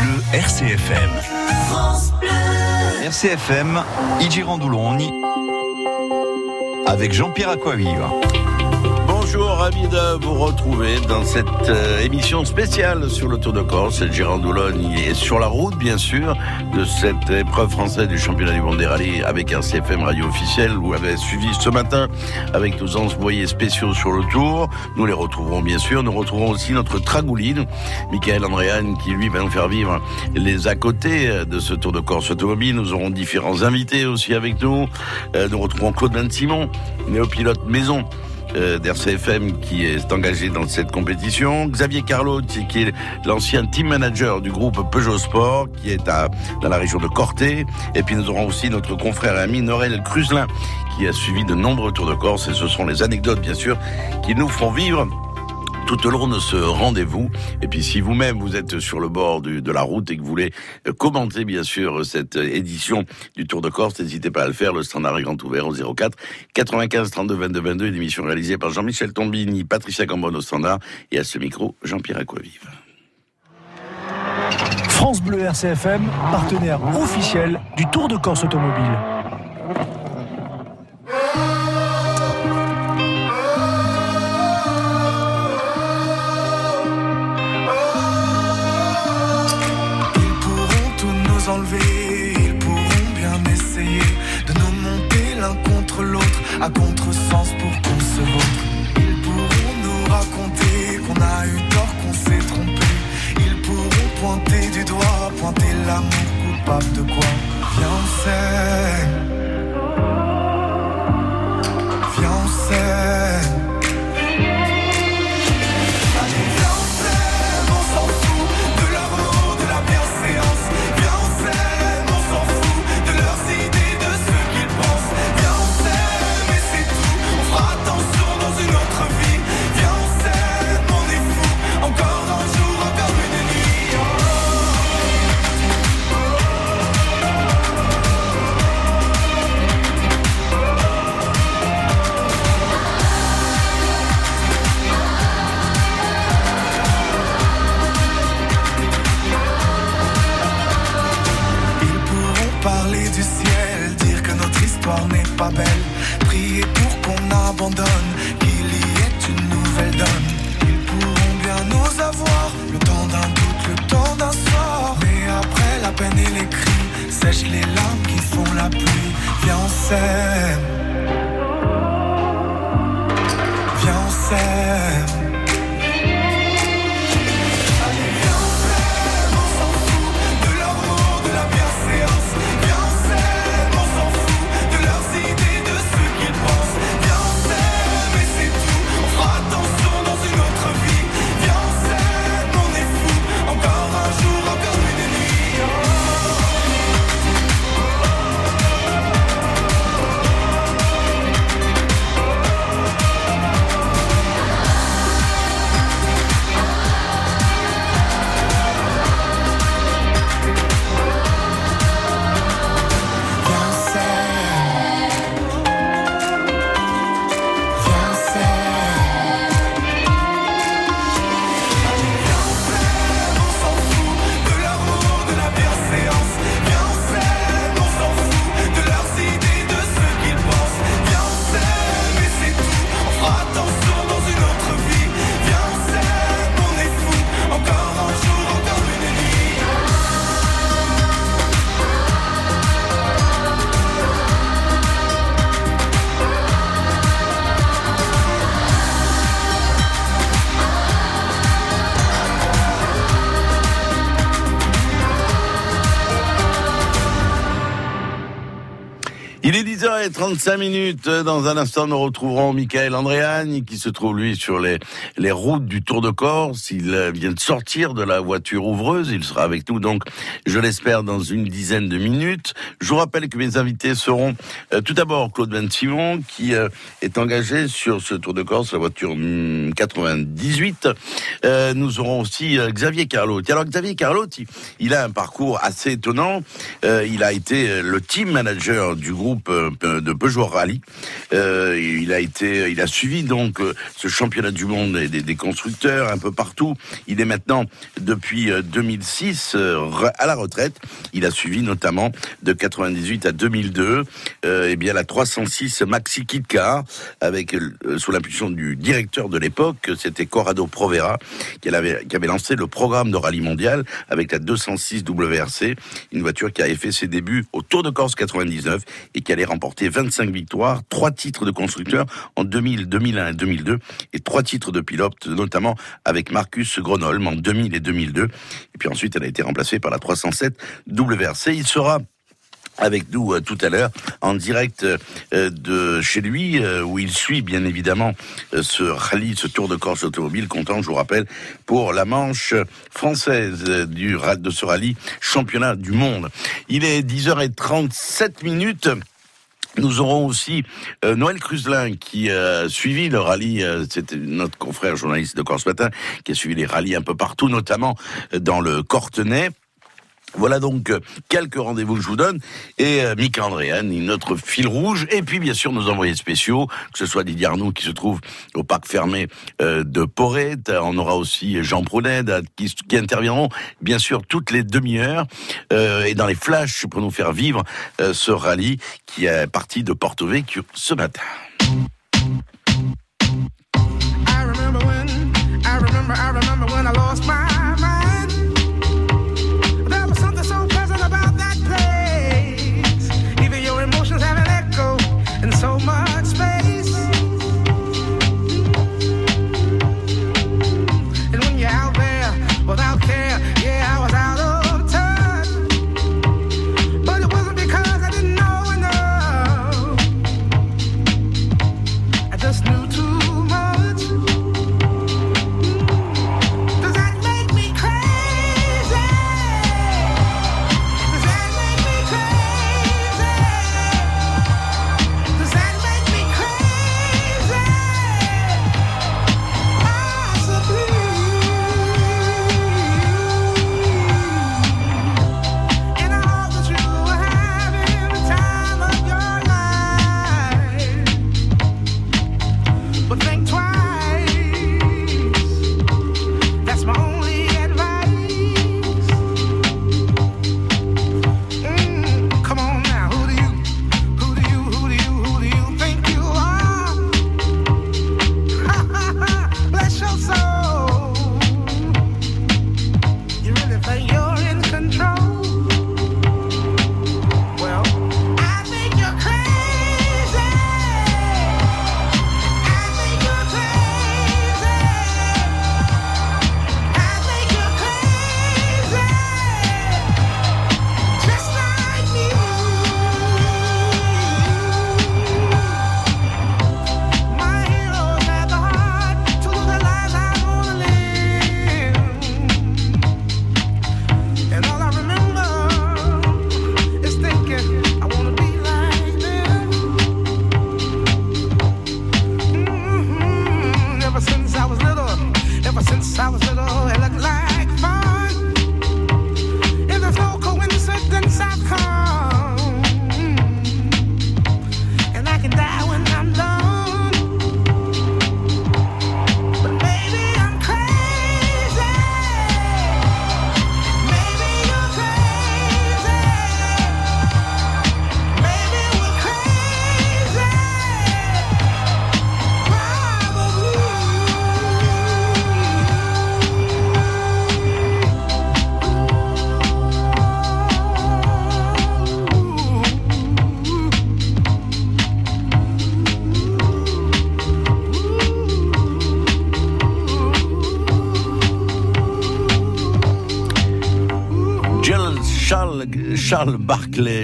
Bleu RCFM. France Bleu. RCFM, avec Jean-Pierre Aquaviva. Bonjour, ravi de vous retrouver dans cette euh, émission spéciale sur le Tour de Corse. Gérard Doulogne est sur la route, bien sûr, de cette épreuve française du championnat du monde des rallyes avec un CFM radio officiel. Vous avez suivi ce matin avec nos envoyés spéciaux sur le Tour. Nous les retrouverons, bien sûr. Nous retrouverons aussi notre tragouline, Michael Andréane, qui lui va nous faire vivre les à côté de ce Tour de Corse automobile. Nous aurons différents invités aussi avec nous. Euh, nous retrouverons Claude Van Simon, néopilote maison d'RCFM qui est engagé dans cette compétition. Xavier Carlo, qui est l'ancien team manager du groupe Peugeot Sport, qui est à, dans la région de Corté. Et puis nous aurons aussi notre confrère et ami Norel Cruzelin, qui a suivi de nombreux tours de Corse. Et ce sont les anecdotes, bien sûr, qui nous font vivre tout au long de ce rendez-vous. Et puis si vous-même vous êtes sur le bord de la route et que vous voulez euh, commenter bien sûr cette euh, édition du Tour de Corse, n'hésitez pas à le faire. Le standard est grand ouvert au 04 95 32 22 22. Une émission réalisée par Jean-Michel Tombini, Patricia Cambon au standard et à ce micro Jean-Pierre Aquavive. France Bleu RCFM, partenaire officiel du Tour de Corse automobile. À contresens pour qu'on se vautre. Ils pourront nous raconter qu'on a eu tort, qu'on s'est trompé. Ils pourront pointer du doigt, pointer l'amour coupable de quoi? Viens, on sait. Il 10h35 minutes. Dans un instant, nous retrouverons Michael Andréani qui se trouve, lui, sur les, les routes du Tour de Corse. Il euh, vient de sortir de la voiture ouvreuse. Il sera avec nous, donc, je l'espère, dans une dizaine de minutes. Je vous rappelle que mes invités seront euh, tout d'abord Claude Van Simon, qui euh, est engagé sur ce Tour de Corse, la voiture 98. Hmm, nous aurons aussi Xavier Carlotti. Alors, Xavier Carlotti, il a un parcours assez étonnant. il a été le team manager du groupe de Peugeot Rally. Euh, il a été, il a suivi donc euh, ce championnat du monde des, des, constructeurs un peu partout. Il est maintenant depuis 2006 à la retraite. Il a suivi notamment de 98 à 2002, eh bien la 306 Maxi Kit Car avec sous l'impulsion du directeur de l'époque, c'était Corrado Provera, qui avait, qui avait lancé le programme de rallye mondial avec la 206 WRC, une voiture qui avait fait ses débuts au Tour de Corse 99 et qui allait remporter 25 victoires, trois titres de constructeur en 2000, 2001 et 2002 et trois titres de pilote, notamment avec Marcus Gronholm en 2000 et 2002. Et puis ensuite, elle a été remplacée par la 307 WRC. Il sera avec nous euh, tout à l'heure en direct euh, de chez lui euh, où il suit bien évidemment ce rallye, ce Tour de Corse automobile comptant, je vous rappelle, pour la manche française du de ce rallye championnat du monde. Il est 10h37 minutes. Nous aurons aussi Noël Cruzelin qui a suivi le rallye, c'était notre confrère journaliste de Corse Matin qui a suivi les rallyes un peu partout, notamment dans le Cortenay. Voilà donc euh, quelques rendez-vous que je vous donne. Et euh, Mika Andréan, notre fil rouge. Et puis, bien sûr, nos envoyés spéciaux, que ce soit Didier Arnoux qui se trouve au parc fermé euh, de Porrette. On aura aussi Jean Prounet qui, interviendront, bien sûr, toutes les demi-heures et dans les flashs pour nous faire vivre ce rallye qui est parti de Porto Vecchio ce matin. Charles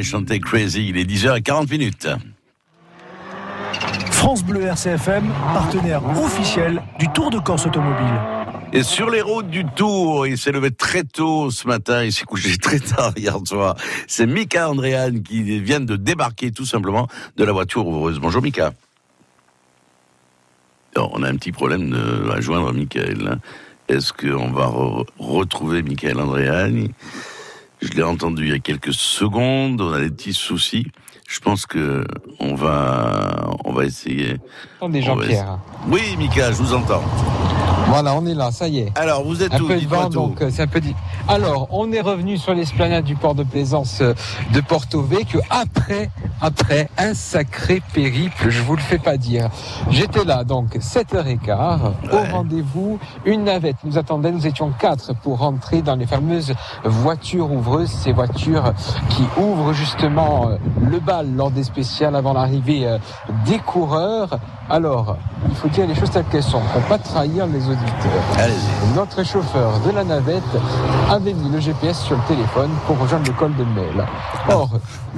Chantait Crazy. Il est 10h40 minutes. France Bleu RCFM, partenaire officiel du Tour de Corse automobile. Et sur les routes du Tour, il s'est levé très tôt ce matin, il s'est couché très tard hier soir. C'est Mika Andréane qui vient de débarquer tout simplement de la voiture ouvreuse. Bonjour Mika. on a un petit problème de, à joindre Michael. Hein. Est-ce qu'on va retrouver Michael Andréane? Je l'ai entendu il y a quelques secondes. On a des petits soucis. je pense que on va, on va essayer. Attendez, Jean-Pierre. Oui, Mika, je vous entends. Voilà, on est là, ça y est. Alors, vous êtes un où peu de vent, donc euh, c'est un peu dit. Alors, on est revenu sur l'esplanade du port de plaisance euh, de Porto Vecchio après, après un sacré périple, je vous le fais pas dire. J'étais là, donc, 7h15, au rendez-vous, une navette nous attendait, nous étions quatre pour rentrer dans les fameuses voitures ouvreuses, ces voitures qui ouvrent justement euh, le bal lors des spéciales avant l'arrivée des coureurs. Alors, il faut dire les choses telles qu'elles sont, pour pas trahir les notre chauffeur de la navette avait mis le GPS sur le téléphone pour rejoindre le col de Mel. Or,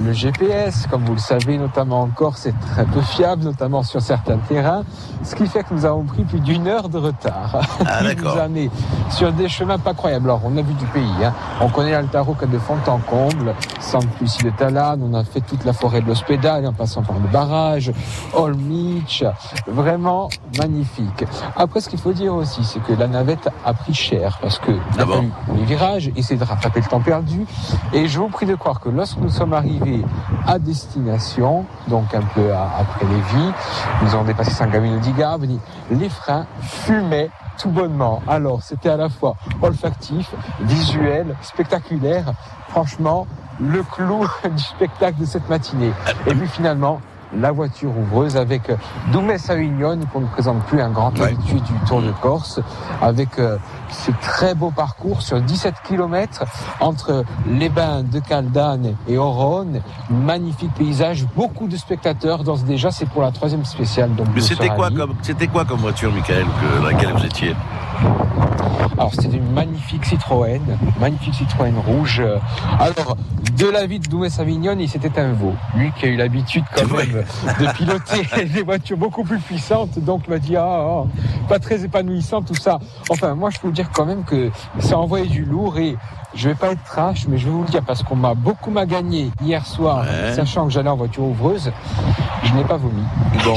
le GPS, comme vous le savez, notamment en Corse, est très peu fiable, notamment sur certains terrains, ce qui fait que nous avons pris plus d'une heure de retard. Ah, amené sur des chemins pas croyables. Alors, on a vu du pays, hein. on connaît Altaro comme de fond en comble, sans plus de Talane, on a fait toute la forêt de l'Hospédal en passant par le barrage, Olmich, vraiment magnifique. Après, ce qu'il faut dire aussi, c'est que la navette a pris cher parce que ah bon les virages, essayer de rattraper le temps perdu. Et je vous prie de croire que lorsque nous sommes arrivés à destination, donc un peu après Lévis, nous avons dépassé Saint-Gamino di les freins fumaient tout bonnement. Alors, c'était à la fois olfactif, visuel, spectaculaire. Franchement, le clou du spectacle de cette matinée. Et puis finalement, la voiture ouvreuse avec Doumès Avignon qu'on ne présente plus un grand habitué du Tour de Corse avec euh, ce très beau parcours sur 17 km entre les bains de Caldane et Oron. Magnifique paysage, beaucoup de spectateurs dansent déjà. C'est pour la troisième spéciale. Donc Mais c'était quoi, comme, c'était quoi comme voiture, Michael, que, dans laquelle vous étiez? Alors c'était une magnifique Citroën, magnifique Citroën rouge. Alors de la vie de Doumès Avignon, il c'était un veau. Lui qui a eu l'habitude quand même de piloter des voitures beaucoup plus puissantes, donc il m'a dit ah, ah, pas très épanouissant tout ça. Enfin moi je peux vous dire quand même que ça envoyait du lourd et je vais pas être trash, mais je vais vous le dire parce qu'on m'a beaucoup gagné hier soir, sachant que j'allais en voiture ouvreuse. Je n'ai pas vomi.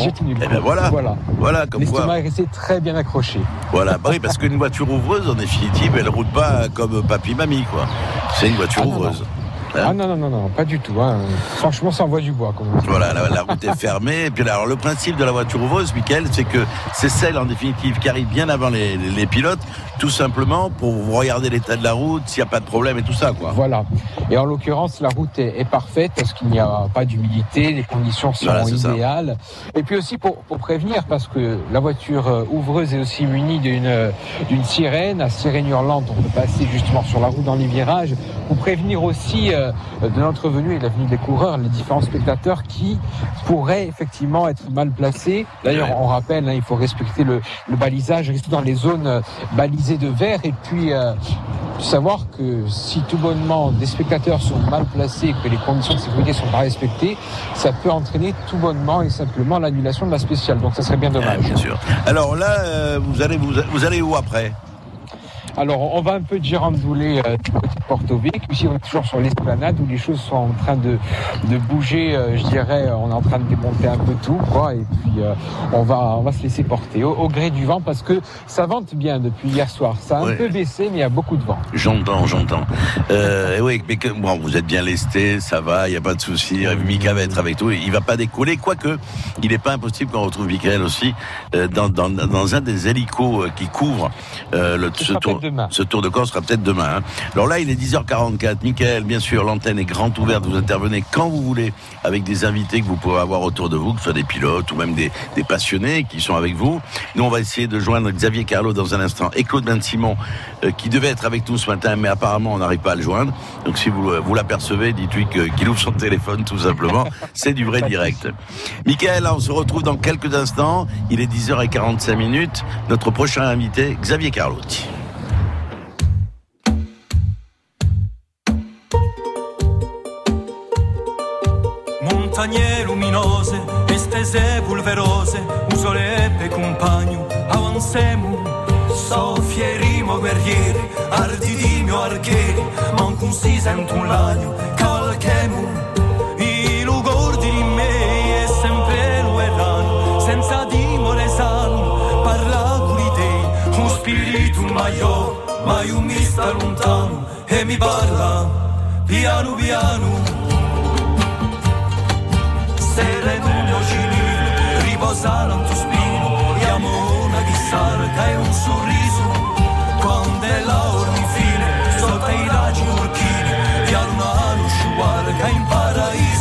J'ai tenu le eh ben voilà. Voilà. Voilà, comme L'estomac est resté très bien accroché. Voilà. Bah oui, parce qu'une voiture ouvreuse, en définitive, elle roule pas comme papy mamie, quoi. C'est une voiture ah ouvreuse. Ah non, non, non, non, pas du tout. Hein. Franchement, ça envoie du bois. voilà, la, route est fermée. Et puis alors, le principe de la voiture ouvreuse, Michael, c'est que c'est celle, en définitive, qui arrive bien avant les, les pilotes, tout simplement pour regarder l'état de la route, s'il n'y a pas de problème et tout ça. quoi. Voilà. Et en l'occurrence, la route est, parfaite parce qu'il n'y a pas d'humidité, les conditions sont idéales. Et puis aussi pour, pour, prévenir, parce que la voiture euh, ouvreuse est aussi munie d'une d'une sirène, à sirène hurlante, on peut passer justement sur la route dans les virages, pour prévenir aussi... Euh, de notre venue et de la venue des coureurs, les différents spectateurs qui pourraient effectivement être mal placés. D'ailleurs, on rappelle, hein, il faut respecter le, balisage, rester dans les zones euh, balisées de verre et puis euh, savoir que si tout bonnement des spectateurs sont mal placés et que les conditions de sécurité sont pas respectées, ça peut entraîner tout bonnement et simplement l'annulation de la spéciale. Donc ça serait bien dommage. bien sûr. Alors là, vous allez vous, vous allez où après? Alors, on va un peu girandouler euh, du côté de Porto Vecchio. Ici, on est toujours sur l'esplanade où les choses sont en train de, de bouger. Euh, je dirais, on est en train de démonter un peu tout, quoi. Et puis, euh, on va, on va se laisser porter au, gré du vent parce que ça vente bien depuis hier soir. Ça a un peu baissé, mais il y a beaucoup de vent. J'entends, j'entends. Euh, oui, mais que, bon, vous êtes bien lesté, ça va, il n'y a pas de souci. Mika va être avec tout. Il va pas décoller, quoique il n'est pas impossible qu'on retrouve Michael aussi dans, dans, dans, un des hélicos qui couvre le, ce tour. Ce tour de Corse sera peut-être demain. Hein. Alors là, il est 10h44. Michael, bien sûr, l'antenne est grande ouverte. Vous intervenez quand vous voulez avec des invités que vous pouvez avoir autour de vous, que ce soit des pilotes ou même des, passionnés qui sont avec vous. Nous, on va essayer de joindre Xavier Carlo dans un instant et Claude Ben Simon, euh, qui devait être avec nous ce matin, mais apparemment, on n'arrive pas à le joindre. Donc, si vous, vous l'apercevez, dites-lui qu'il ouvre son téléphone, tout simplement. C'est du vrai direct. Michael, on se retrouve dans quelques instants. Il est 10h45 minutes. Notre prochain invité, Xavier Carlotti. Montagne luminose, estese pulverose, un soletto compagno, avancemo, soffierimo guerrieri, ardidimo archieri, manco un si sente un lagno, calchemo, i lugordi di me è sempre lo errano, senza dimore sano, parla di te, un spirito maior, mai un mi sta lontano, e mi parla, piano piano, sere Giulio Cilino riposarono tu spino e amona di sarca e un sorriso. Quando è l'ora infine sotto i raggi urchini di una usciuare che in paradiso.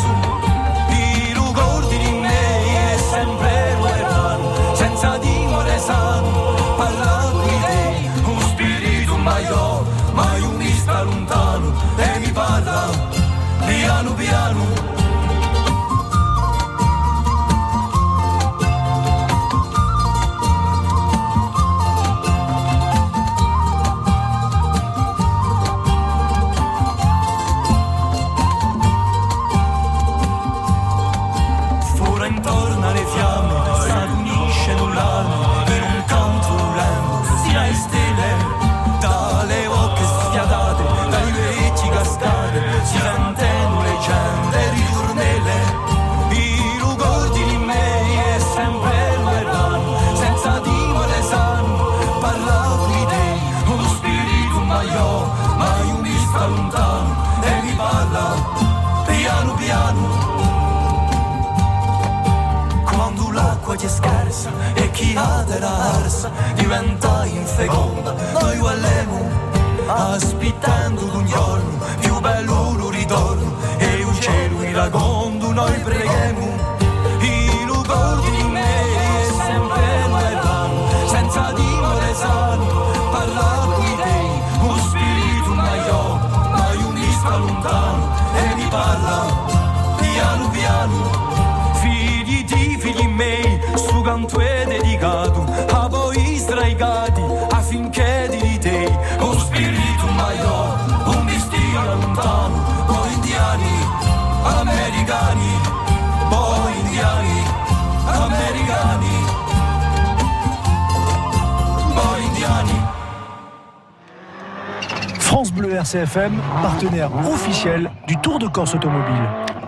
RCFM, partenaire officiel du Tour de Corse automobile.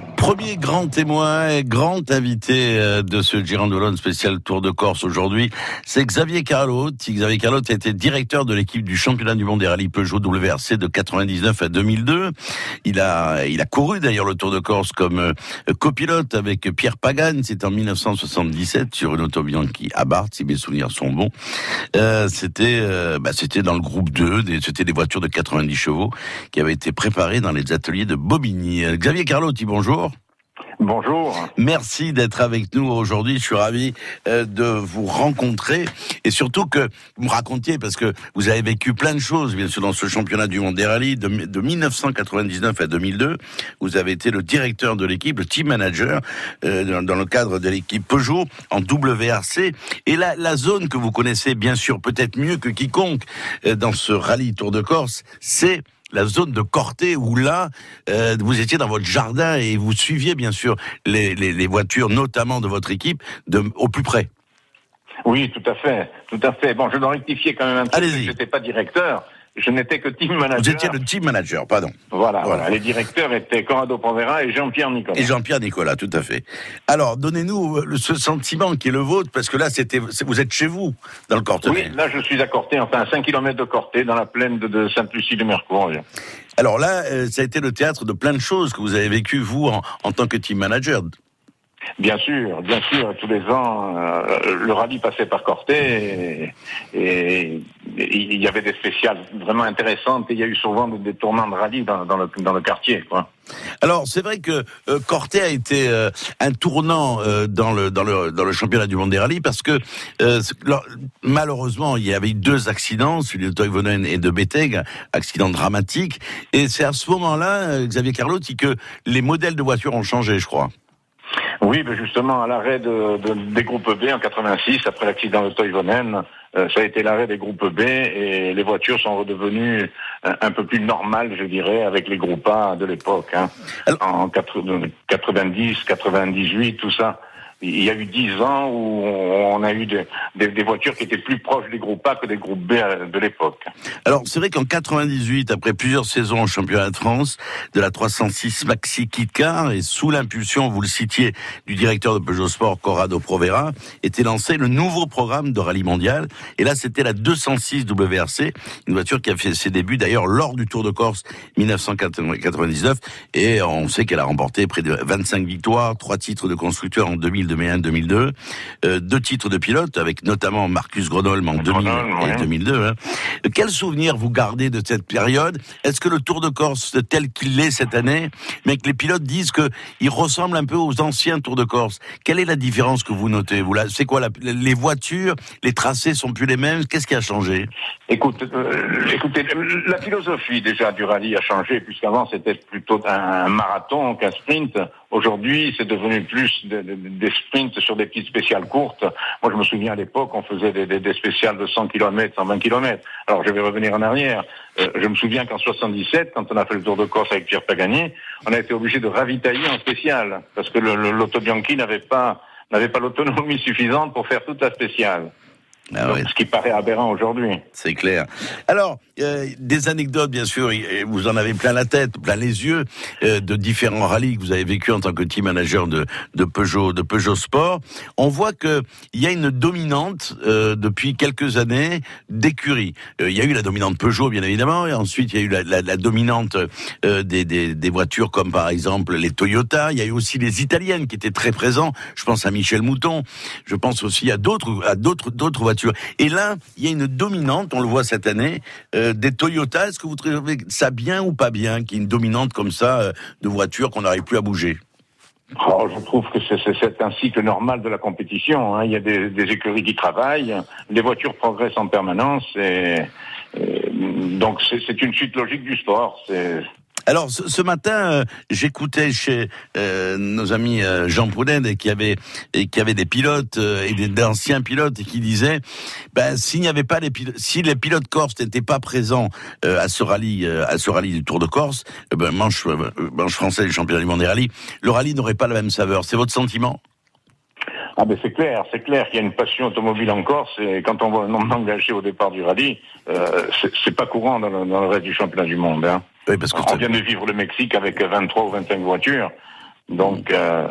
Grand témoin et grand invité euh, de ce Girandolone spécial Tour de Corse aujourd'hui, c'est Xavier Carlotte. Xavier Carlotte a été directeur de l'équipe du championnat du monde des rallyes Peugeot WRC de 99 à 2002. Il a, il a couru d'ailleurs le Tour de Corse comme euh, copilote avec Pierre Pagane. C'est en 1977 sur une auto Bianchi à Barthes, si mes souvenirs sont bons. Euh, c'était, euh, bah, c'était dans le groupe 2, des- c'était des voitures de 90 chevaux qui avaient été préparées dans les ateliers de Bobigny. Xavier Carlotti, bonjour. Bonjour. Merci d'être avec nous aujourd'hui. Je suis ravi euh, de vous rencontrer et surtout que vous me racontiez parce que vous avez vécu plein de choses, bien sûr, dans ce championnat du monde des rallyes de, de 1999 à 2002. Vous avez été le directeur de l'équipe, le team manager euh, dans, dans le cadre de l'équipe Peugeot en WRC. Et la, la zone que vous connaissez bien sûr peut-être mieux que quiconque euh, dans ce rallye Tour de Corse, c'est la zone de Corté où là, euh, vous étiez dans votre jardin et vous suiviez bien sûr les, les, les voitures, notamment de votre équipe, de, au plus près. Oui, tout à fait, tout à fait. Bon, je dois rectifier quand même un petit peu. N'étais pas directeur, je n'étais que team manager. Vous étiez le team manager, pardon. Voilà, Voilà. Les directeurs étaient Corrado Provera et Jean-Pierre Nicolas. Et Jean-Pierre Nicolas, tout à fait. Alors, donnez-nous euh, ce sentiment qui est le vôtre, parce que là, c'était, vous êtes chez vous, dans le Cortenay. Oui, là je suis à Corté, enfin à 5 km de Corté, dans la plaine de, de Sainte-Lucie-de-Mercourt. Alors là, euh, ça a été le théâtre de plein de choses que vous avez vécu, vous, en, en tant que team manager. Bien sûr, bien sûr, tous les ans, euh, le rallye passait par Corté et, il y avait des spéciales vraiment intéressantes et il y a eu souvent des, tournants de rallye dans, le, dans le quartier. Quoi. Alors, c'est vrai que euh, Corté a été euh, un tournant euh, dans le dans le dans le championnat du monde des rallyes parce que euh, alors, malheureusement, il y avait eu deux accidents, celui de Toivonen et de Beteg, accident dramatique, et c'est à ce moment-là, euh, Xavier Carlotti, que les modèles de voitures ont changé, je crois. Oui, mais justement, à l'arrêt de, de- des groupes B en 86, après l'accident de Toivonen, euh, ça a été l'arrêt des groupes B et les voitures sont redevenues un, un peu plus normales, je dirais, avec les groupes A de l'époque. Hein. En 80 90, 98, tout ça. Il y a eu dix ans où on a eu des, voitures qui étaient plus proches des groupes A que des groupes B euh, de l'époque. Alors c'est vrai qu'en 98, après plusieurs saisons au championnat de France de la 306 Maxi Kit Car et sous l'impulsion, vous le citiez, du directeur de Peugeot Sport Corrado Provera, était lancé le nouveau programme de rallye mondial. Et là, c'était la 206 WRC, une voiture qui a fait ses débuts d'ailleurs lors du Tour de Corse 1999. Et on sait qu'elle a remporté près de 25 victoires, trois titres de constructeur en 2000 2001, 2002, euh, deux titres de pilote avec notamment Marcus Gronholm en 2000 et 2002. Hein. Quel souvenir vous gardez de cette période? Est-ce que le Tour de Corse tel qu'il est cette année, mais que les pilotes disent que il ressemble un peu aux anciens Tours de Corse Quelle est la différence que vous notez? Vous c'est quoi les voitures, les tracés sont plus les mêmes? Qu'est-ce qui a changé? Écoute, euh, écoutez, la philosophie déjà du rallye a changé puisqu'avant c'était plutôt un marathon qu'un sprint. Aujourd'hui, c'est devenu plus des sprints sur des petites spéciales courtes. Moi, je me souviens à l'époque, on faisait des, des, spéciales de 100 km, 120 km. Alors, je vais revenir en arrière. Euh, je me souviens qu'en 77, quand on a fait le Tour de Corse avec Pierre Pagani, on a été obligé de ravitailler en spécial parce que l'Auto Bianchi n'avait pas n'avait pas l'autonomie suffisante pour faire toute la spéciale. Ah ce qui paraît aberrant aujourd'hui. C'est clair. Alors, euh, des anecdotes, bien sûr, vous en avez plein la tête, plein les yeux, euh, de différents rallyes que vous avez vécu en tant que team manager de, Peugeot, de Peugeot Sport. On voit que il y a une dominante euh, depuis quelques années d'écurie. Il y a eu la dominante Peugeot, bien évidemment, et ensuite il y a eu la, dominante des, voitures comme par exemple les Toyota. Il y a eu aussi les Italiennes qui étaient très présents. Je pense à Michel Mouton. Je pense aussi à d'autres, d'autres, voitures et là, il y a une dominante, on le voit cette année, des Toyota. Est-ce que vous trouvez ça bien ou pas bien qu'il y ait une dominante comme ça euh, de voitures qu'on n'arrive plus à bouger? Oh, je trouve que c'est un cycle normal de la compétition. Hein. Il y a des, écuries qui travaillent, les voitures progressent en permanence, et, donc c'est une suite logique du sport. Alors ce, matin, euh, j'écoutais chez euh, nos amis euh, Jean Poulin qui avait qui avait des pilotes et des anciens pilotes et qui disaient ben s'il n'y avait pas les pilotes, si les pilotes corses n'étaient pas présents à ce rallye à ce rallye du Tour de Corse, ben manche manche français du championnat du monde des rallyes, le rallye n'aurait pas la même saveur. C'est votre sentiment? Ah ben c'est clair, c'est clair qu'il y a une passion automobile en Corse et quand on voit un nombre engagé au départ du rallye, euh, c'est pas courant dans le, dans reste du championnat du monde. Hein. Oui, parce que on vient de vivre le Mexique avec 23 ou 25 voitures, donc euh,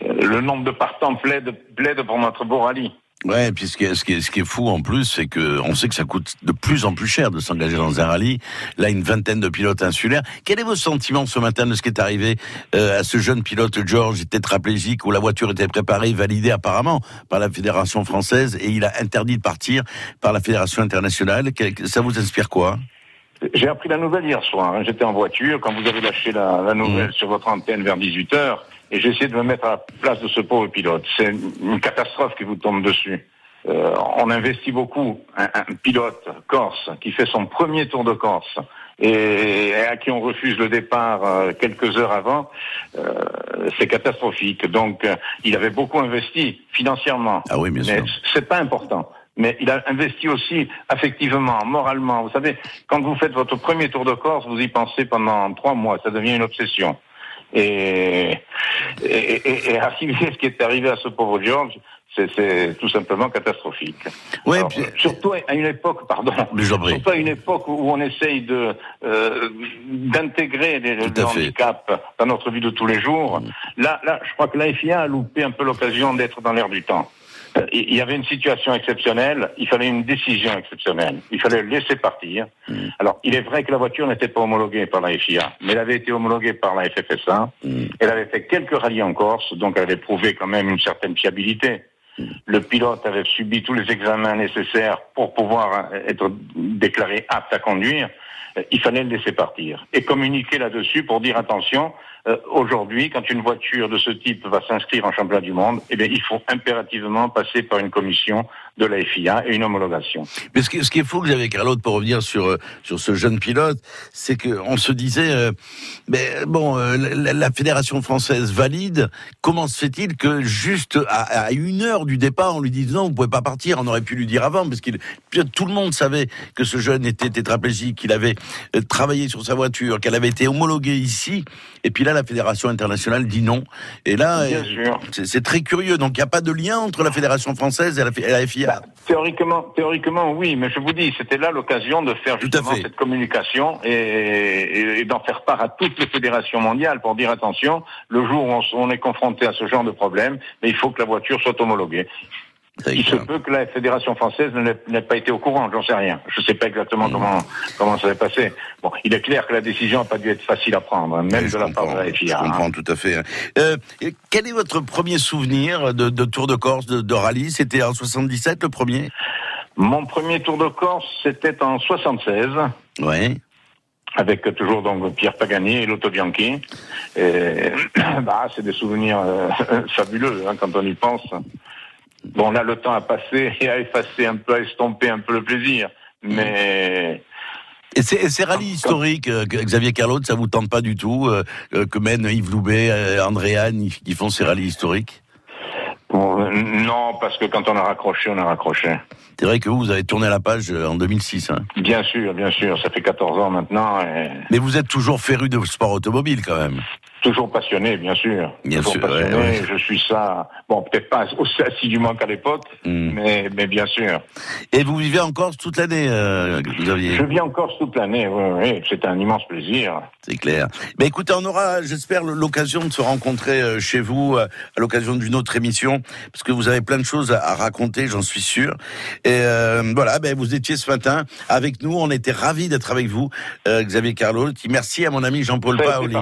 le nombre de partants plaide, plaide pour notre beau rallye. Ouais, et puis ce qui est, ce qui est, ce qui est fou en plus, c'est que on sait que ça coûte de plus en plus cher de s'engager dans un rallye. Là, une vingtaine de pilotes insulaires. Quel est votre sentiment ce matin de ce qui est arrivé euh, à ce jeune pilote George tétraplégique où la voiture était préparée, validée apparemment par la fédération française et il a interdit de partir par la fédération internationale? Ça vous inspire quoi? J'ai appris la nouvelle hier soir. Hein. J'étais en voiture quand vous avez lâché la, la nouvelle mmh. sur votre antenne vers 18 h et j'ai essayé de me mettre à la place de ce pauvre pilote. C'est une catastrophe qui vous tombe dessus. Euh, on investit beaucoup. Un, un, pilote corse qui fait son premier tour de Corse et, à qui on refuse le départ euh, quelques heures avant, euh, c'est catastrophique. Donc, euh, il avait beaucoup investi financièrement. Ah oui, bien mais C'est pas important mais il a investi aussi affectivement, moralement. Vous savez, quand vous faites votre premier tour de Corse, vous y pensez pendant trois mois, ça devient une obsession. Et, et, et, arriver ce qui est arrivé à ce pauvre George, c'est tout simplement catastrophique. Oui, Surtout à une époque, pardon, surtout à une époque où on essaye de euh, d'intégrer les, le handicap dans notre vie de tous les jours. Mm. Là, là, je crois que l'AFIA a loupé un peu l'occasion d'être dans l'air du temps. Euh, il y avait une situation exceptionnelle, il fallait une décision exceptionnelle. Il fallait le laisser partir. Mm. Alors, il est vrai que la voiture n'était pas homologuée par la FIA, mais elle avait été homologuée par la FFSA. Mm. Elle avait fait quelques rallyes en Corse, donc elle avait prouvé quand même une certaine fiabilité. Mm. Le pilote avait subi tous les examens nécessaires pour pouvoir être déclaré apte à conduire. Euh, il fallait le laisser partir et communiquer là-dessus pour dire attention, euh, aujourd'hui, quand une voiture de ce type va s'inscrire en championnat du monde, eh bien, il faut impérativement passer par une commission de la FIA et une homologation. Mais ce qui, ce qui est fou, Xavier Carlotte, pour revenir sur euh, sur ce jeune pilote, c'est qu'on se disait, euh, mais bon, euh, la, fédération française valide. Comment se fait-il que juste à, à, une heure du départ, on lui dise non, vous pouvez pas partir. On aurait pu lui dire avant, parce qu'il tout le monde savait que ce jeune était tétraplégique, qu'il avait travaillé sur sa voiture, qu'elle avait été homologuée ici, et puis là la fédération internationale dit non. Et là, Bien sûr. c'est très curieux. Donc il n'y a pas de lien entre la fédération française et la, et Théoriquement, théoriquement, oui, mais je vous dis, c'était là l'occasion de faire justement cette communication et, et- et d'en faire part à toutes les fédérations mondiales pour dire attention, le jour où on, est confronté à ce genre de problème, mais il faut que la voiture soit homologuée. Il se peut que la fédération française n'ait pas été au courant, j'en sais rien. Je ne sais pas exactement comment comment ça s'est passé. Bon, il est clair que la décision n'a pas dû être facile à prendre, hein, même Oui, de la part de la FIA. Je hein. comprends tout à fait. Euh, quel est votre premier souvenir de, de Tour de Corse, de, de rallye? C'était en 77 le premier? Mon premier Tour de Corse, c'était en 76. Ouais. avec toujours donc Pierre Pagani et Lotto Bianchi. Et, bah, c'est des souvenirs euh, fabuleux hein, quand on y pense. Bon, là, le temps a passé et a effacé un peu, a estompé un peu le plaisir. Mais Et ces, rallyes historiques, euh, Xavier Carlot, ça vous tente pas du tout euh, euh, que mènent Yves Loubet, euh, Andréane, qui font ces rallyes historiques? Bon, non, parce que quand on a raccroché, on a raccroché. C'est vrai que vous, vous avez tourné la page en 2006. Hein. Bien sûr, bien sûr, ça fait 14 ans maintenant. Et Mais vous êtes toujours féru de sport automobile quand même. Toujours passionné, bien sûr. Bien toujours sûr, passionné. ouais, ouais. Je suis ça. Bon, peut-être pas aussi assidûment qu'à l'époque, Hmm. mais, mais bien sûr. Et vous vivez en Corse toute l'année, euh, Xavier? Je vis en Corse toute l'année, oui, oui. C'est un immense plaisir. C'est clair. Mais écoutez, on aura, j'espère, l'occasion de se rencontrer euh, chez vous euh, à l'occasion d'une autre émission, parce que vous avez plein de choses à, raconter, j'en suis sûr. Et euh, voilà, ben, vous étiez ce matin avec nous, on était ravis d'être avec vous, euh, Xavier Carlo. Merci à mon ami Jean-Paul Paoli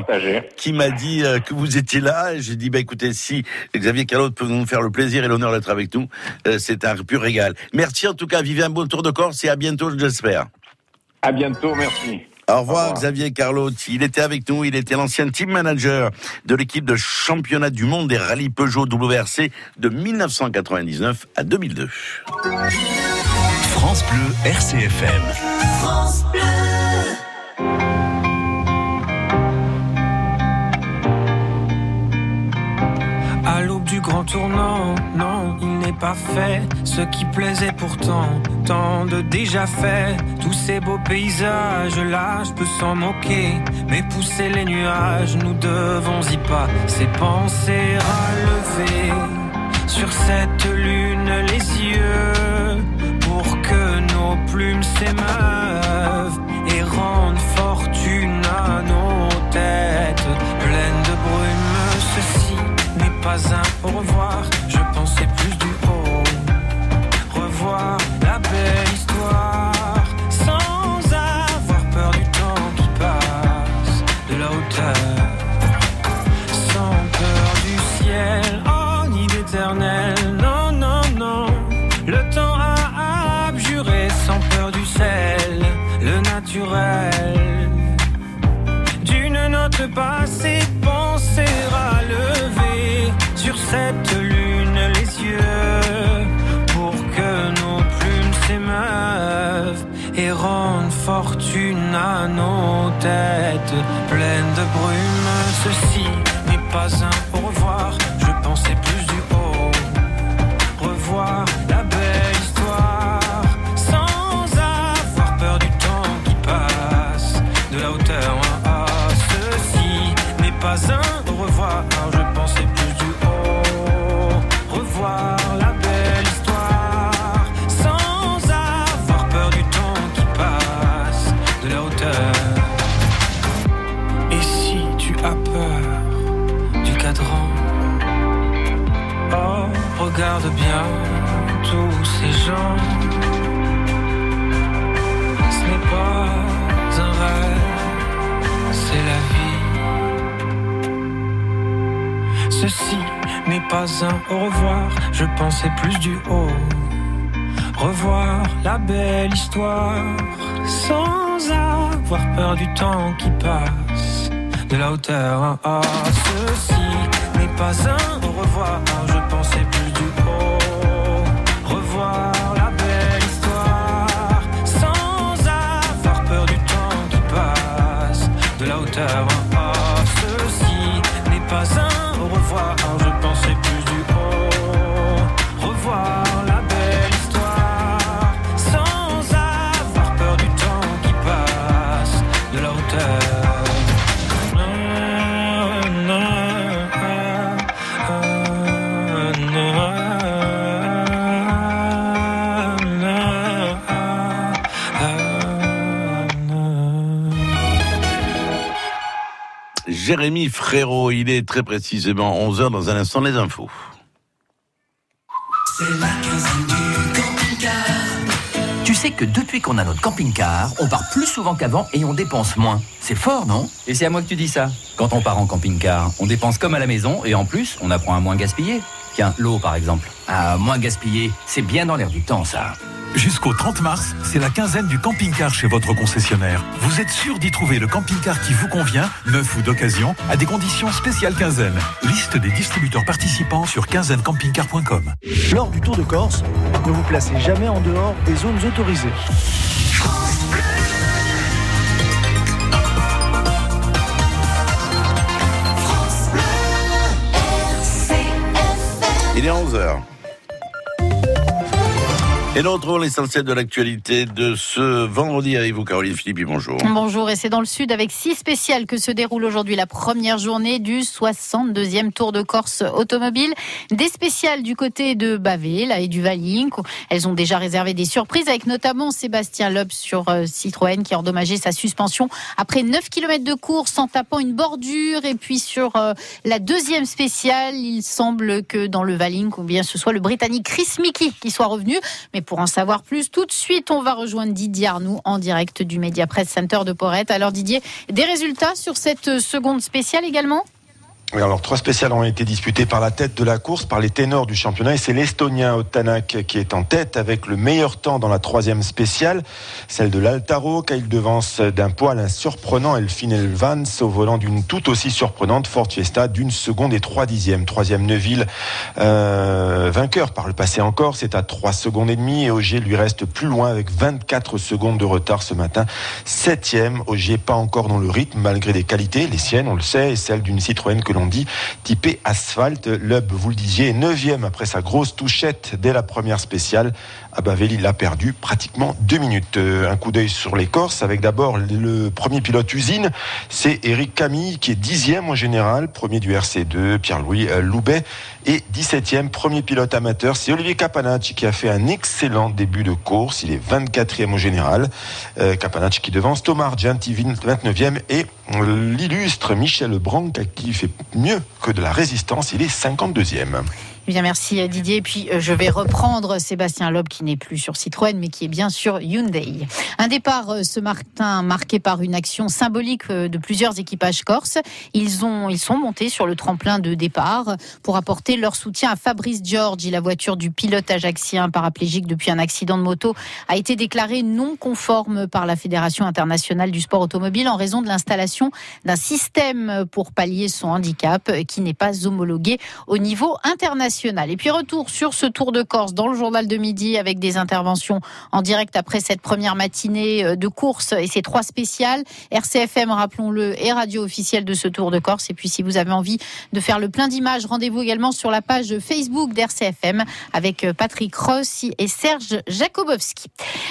qui m'a dit euh, que vous étiez là. J'ai dit, bah, écoutez, si Xavier Carlo peut nous faire le plaisir et l'honneur d'être avec nous, euh, c'est un pur régal. Merci en tout cas, vivez un bon tour de Corse et à bientôt, j'espère. À bientôt, merci. Au revoir, revoir. Xavier Carlot. Il était avec nous, il était l'ancien team manager de l'équipe de championnat du monde des rallyes Peugeot WRC de 1999 à 2002. France Bleu RCFM. À non, il n'est pas fait ce qui plaisait pourtant, tant de déjà fait. Tous ces beaux paysages là, je peux s'en moquer, mais pousser les nuages, nous devons y pas. Ces pensées à lever sur cette lune les yeux pour que nos plumes s'émeuvent et rendent fortune à nos têtes pas un au revoir, je pensais plus du haut. Revoir la belle histoire sans avoir peur du temps qui passe, de la hauteur, sans peur du ciel, oh ni d'éternel, non, non, non. Le temps a abjuré sans peur du sel, le naturel note passée, penser à lever sur cette lune les yeux pour que nos plumes s'émeuvent et rendent fortune à nos têtes pleines de brume. Ceci n'est pas un Ce n'est pas un rêve, c'est la vie. Ceci n'est pas un au revoir, je pensais plus du haut. Revoir la belle histoire sans avoir peur du temps qui passe de la hauteur. Ah, ceci n'est pas un au revoir, je pensais plus du haut. Ah, ceci n'est pas un au revoir, je pensais plus Jérémy Frérot. Il est très précisément 11h dans un instant les infos. C'est la quinzaine du camping-car. Tu sais que depuis qu'on a notre camping-car, on part plus souvent qu'avant et on dépense moins. C'est fort, non? Et c'est à moi que tu dis ça. Quand on part en camping-car, on dépense comme à la maison et en plus, on apprend à moins gaspiller. Tiens, l'eau par exemple. Ah, moins gaspiller, c'est bien dans l'air du temps, ça. Jusqu'au 30 mars, c'est la quinzaine du camping-car chez votre concessionnaire. Vous êtes sûr d'y trouver le camping-car qui vous convient, neuf ou d'occasion, à des conditions spéciales quinzaine. Liste des distributeurs participants sur quinzainecampingcar.com. Lors du Tour de Corse, ne vous placez jamais en dehors des zones autorisées. Il est 11h. Et nous retrouvons l'essentiel de l'actualité de ce vendredi avec vous, Caroline Philippe. Bonjour. Bonjour, et c'est dans le sud avec six spéciales que se déroule aujourd'hui la première journée du 62e Tour de Corse automobile. Des spéciales du côté de Bavé, là, et du Valink. Elles ont déjà réservé des surprises avec notamment Sébastien Loeb sur euh, Citroën qui a endommagé sa suspension après 9 km de course en tapant une bordure. Et puis sur euh, la deuxième spéciale, il semble que dans le Valink, ou bien ce soit le Britannique Chris Mickey qui soit revenu. Mais pour en savoir plus, tout de suite, on va rejoindre Didier Arnoux en direct du Media Press Center de Porrette. Alors Didier, des résultats sur cette seconde spéciale également? Alors trois spéciales ont été disputées par la tête de la course, par les ténors du championnat, et c'est l'Estonien Otanak qui est en tête avec le meilleur temps dans la troisième spéciale, celle de l'Altaro, car il devance d'un poil un surprenant Elfine Vans au volant d'une tout aussi surprenante Ford Fiesta d'une seconde et trois dixièmes. Troisième Neuville, euh, vainqueur par le passé encore, c'est à trois secondes et demie, et Auger lui reste plus loin avec 24 secondes de retard ce matin. Septième, Auger pas encore dans le rythme malgré des qualités, les siennes, on le sait, et celles d'une Citroën que l'on dit, typé asphalte. Lub, vous le disiez, 9 après sa grosse touchette dès la première spéciale. Abavelli l'a perdu pratiquement deux minutes. Euh, un coup d'œil sur les Corses avec d'abord le premier pilote usine, c'est Eric Camille qui est dixième au général, premier du RC2, Pierre-Louis euh, Loubet et 17e, premier pilote amateur, c'est Olivier Capanacci qui a fait un excellent début de course. Il est 24e au général. Euh, Capanacci qui devance Thomas Argenti, 29e et l'illustre Michel Branc qui fait mieux que de la résistance. Il est 52e. Eh bien, merci euh, Didier. Et puis, euh, je vais reprendre Sébastien Loeb, qui n'est plus sur Citroën, mais qui est bien sur Hyundai. Un départ euh, ce matin marqué par une action symbolique de plusieurs équipages corses. Ils, ont, ils sont montés sur le tremplin de départ pour apporter leur soutien à Fabrice George. La voiture du pilote ajaxien paraplégique depuis un accident de moto a été déclarée non conforme par la Fédération internationale du sport automobile en raison de l'installation d'un système pour pallier son handicap qui n'est pas homologué au niveau international. Et puis retour sur ce Tour de Corse dans le journal de midi avec des interventions en direct après cette première matinée euh, de course et ces trois spéciales. RCFM, rappelons-le, est radio officielle de ce Tour de Corse. Et puis si vous avez envie de faire le plein d'images, rendez-vous également sur la page Facebook d'RCFM avec euh, Patrick Rossi et Serge Jakobowski.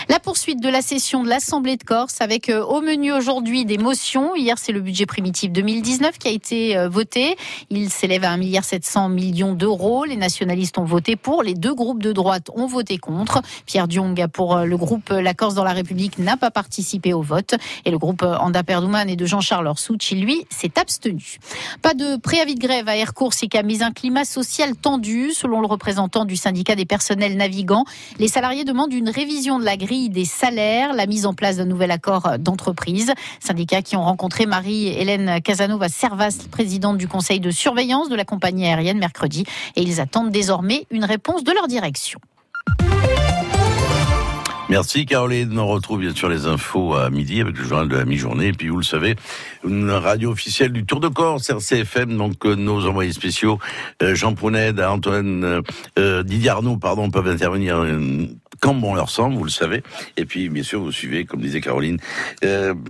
La poursuite de la session de l'Assemblée de Corse avec euh, au menu aujourd'hui des motions. Hier, c'est le budget primitif 2019 qui a été voté. Il s'élève à 1,7 milliard d'euros les nationalistes ont voté pour, les deux groupes de droite ont voté contre. Pierre Diong pour euh, le groupe La Corse dans la République n'a pas participé au vote et le groupe euh, Anda Perdouman et de Jean-Charles Orsouchi, lui, s'est abstenu. Pas de préavis de grève à Air Course et qui a mis un climat social tendu, selon le représentant du syndicat des personnels navigants. Les salariés demandent une révision de la grille des salaires, la mise en place d'un nouvel accord d'entreprise. Syndicats qui ont rencontré Marie-Hélène Casanova Servas, présidente du conseil de surveillance de la compagnie aérienne mercredi, et ils attendent désormais une réponse de leur direction. Merci Caroline. On retrouve bien sûr les infos à midi avec le journal de la mi-journée. Et puis vous le savez, une radio officielle du Tour de Corse, RCFM. Donc euh, nos envoyés spéciaux, euh, Jean Pouned, Antoine, euh, Didier Arnaud, pardon, peuvent intervenir quand bon leur semble, vous le savez. Et puis bien sûr, vous suivez, comme disait Caroline,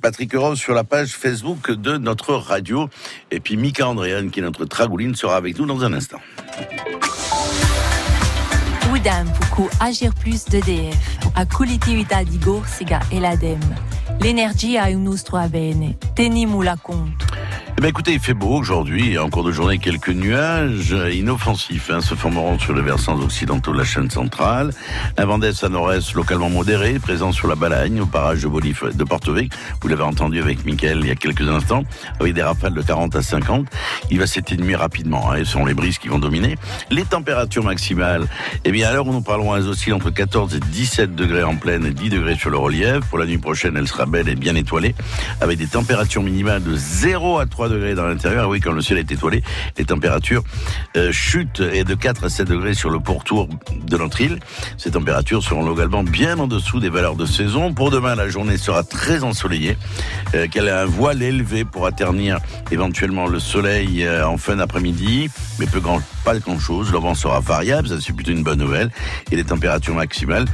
Patrick Rose sur la page Facebook de notre radio. Et puis Mika Andréane, qui est notre tragouline, sera avec nous dans un instant. Agir plus d'EDF. A collettività di Gorsiga e l'ADEME. L'energia è un nostro bene. Teniamo la compte. Eh bien, écoutez, il fait beau aujourd'hui. En cours de journée, quelques nuages inoffensifs hein, se formeront sur les versants occidentaux de la chaîne centrale. Un vent à nord-est localement modéré, présent sur la Balagne, au barrage de Bolif de Porto-Vec. Vous l'avez entendu avec Mickaël il y a quelques instants, avec des rafales de 40 à 50. Il va s'éténuer rapidement. Hein, et ce sont les brises qui vont dominer. Les températures maximales, eh bien, à nous parlons, elles oscillent entre 14 et 17 degrés en pleine et 10 degrés sur le relief. Pour la nuit prochaine, elle sera belle et bien étoilée, avec des températures minimales de 0 à 3 degrés dans l'intérieur. Oui, quand le ciel est étoilé, les températures euh, chutent et de 4 à 7 degrés sur le pourtour de notre île. Ces températures seront localement bien en dessous des valeurs de saison. Pour demain, la journée sera très ensoleillée, euh, qu'elle a un voile élevé pour atternir éventuellement le soleil euh, en fin d'après-midi, mais peu grand, pas grand chose. Le vent sera variable, ça c'est plutôt une bonne nouvelle. Et les températures maximales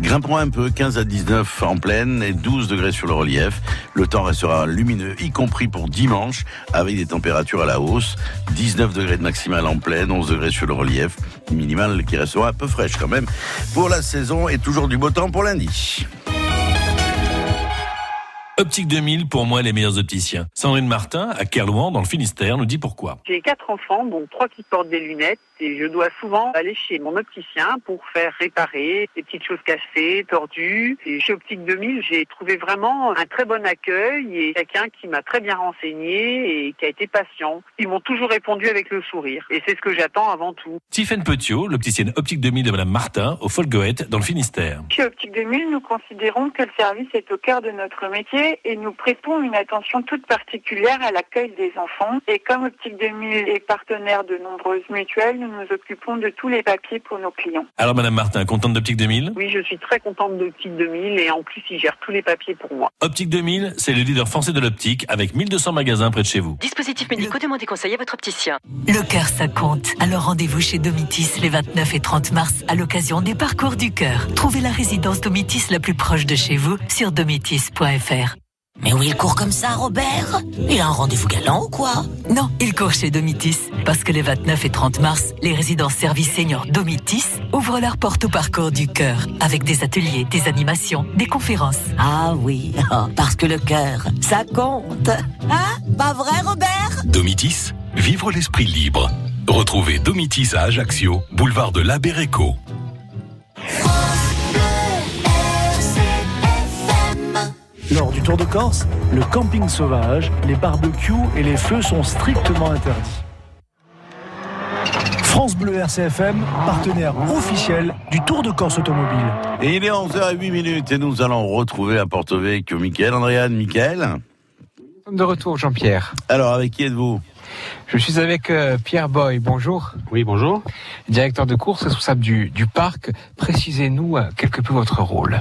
grimperont un peu, 15 à 19 en pleine et 12 degrés sur le relief. Le temps restera lumineux, y compris pour dimanche, avec des températures à la hausse. 19 degrés de maximale en pleine, 11 degrés sur le relief. Minimal qui restera un peu fraîche quand même pour la saison et toujours du beau temps pour lundi. Optique 2000, pour moi, les meilleurs opticiens. Sandrine Martin, à Kerlouan, dans le Finistère, nous dit pourquoi. J'ai quatre enfants, dont trois qui portent des lunettes, et je dois souvent aller chez mon opticien pour faire réparer des petites choses cassées, tordues. Et chez Optique 2000, j'ai trouvé vraiment un très bon accueil et quelqu'un qui m'a très bien renseigné et qui a été patient. Ils m'ont toujours répondu avec le sourire. Et c'est ce que j'attends avant tout. Tiffaine Petiot, l'opticienne Optique 2000 de Madame Martin, au Folgoët, dans le Finistère. Chez Optique 2000, nous considérons que le service est au cœur de notre métier et nous prêtons une attention toute particulière à l'accueil des enfants. Et comme Optique 2000 est partenaire de nombreuses mutuelles, nous nous occupons de tous les papiers pour nos clients. Alors Madame Martin, contente d'Optique 2000 Oui, je suis très contente d'Optique 2000 et en plus, ils gèrent tous les papiers pour moi. Optique 2000, c'est le leader français de l'optique avec 1200 magasins près de chez vous. Dispositif médicaux, demandez conseil à votre opticien. Le cœur, ça compte. Alors rendez-vous chez Domitis les 29 et 30 mars à l'occasion des parcours du cœur. Trouvez la résidence Domitis la plus proche de chez vous sur domitis.fr. Mais où il court comme ça, Robert Il a un rendez-vous galant ou quoi Non, il court chez Domitis. Parce que les 29 et 30 mars, les résidences services seniors Domitis ouvrent leurs portes au parcours du cœur. Avec des ateliers, des animations, des conférences. Ah oui, parce que le cœur, ça compte. Hein Pas vrai, Robert? Domitis, vivre l'esprit libre. Retrouvez Domitis à Ajaccio, boulevard de la Béréco. Lors du Tour de Corse, le camping sauvage, les barbecues et les feux sont strictement interdits. France Bleu RCFM, partenaire officiel du Tour de Corse automobile. Et il est 11h08 minutes et nous allons retrouver à Porto Vecchio Michael. Andréane, Michael De retour, Jean-Pierre. Alors, avec qui êtes-vous? Je suis avec euh, Pierre Boy. Bonjour. Oui, bonjour. Directeur de course, responsable du, du parc. Précisez-nous euh, quelque peu votre rôle.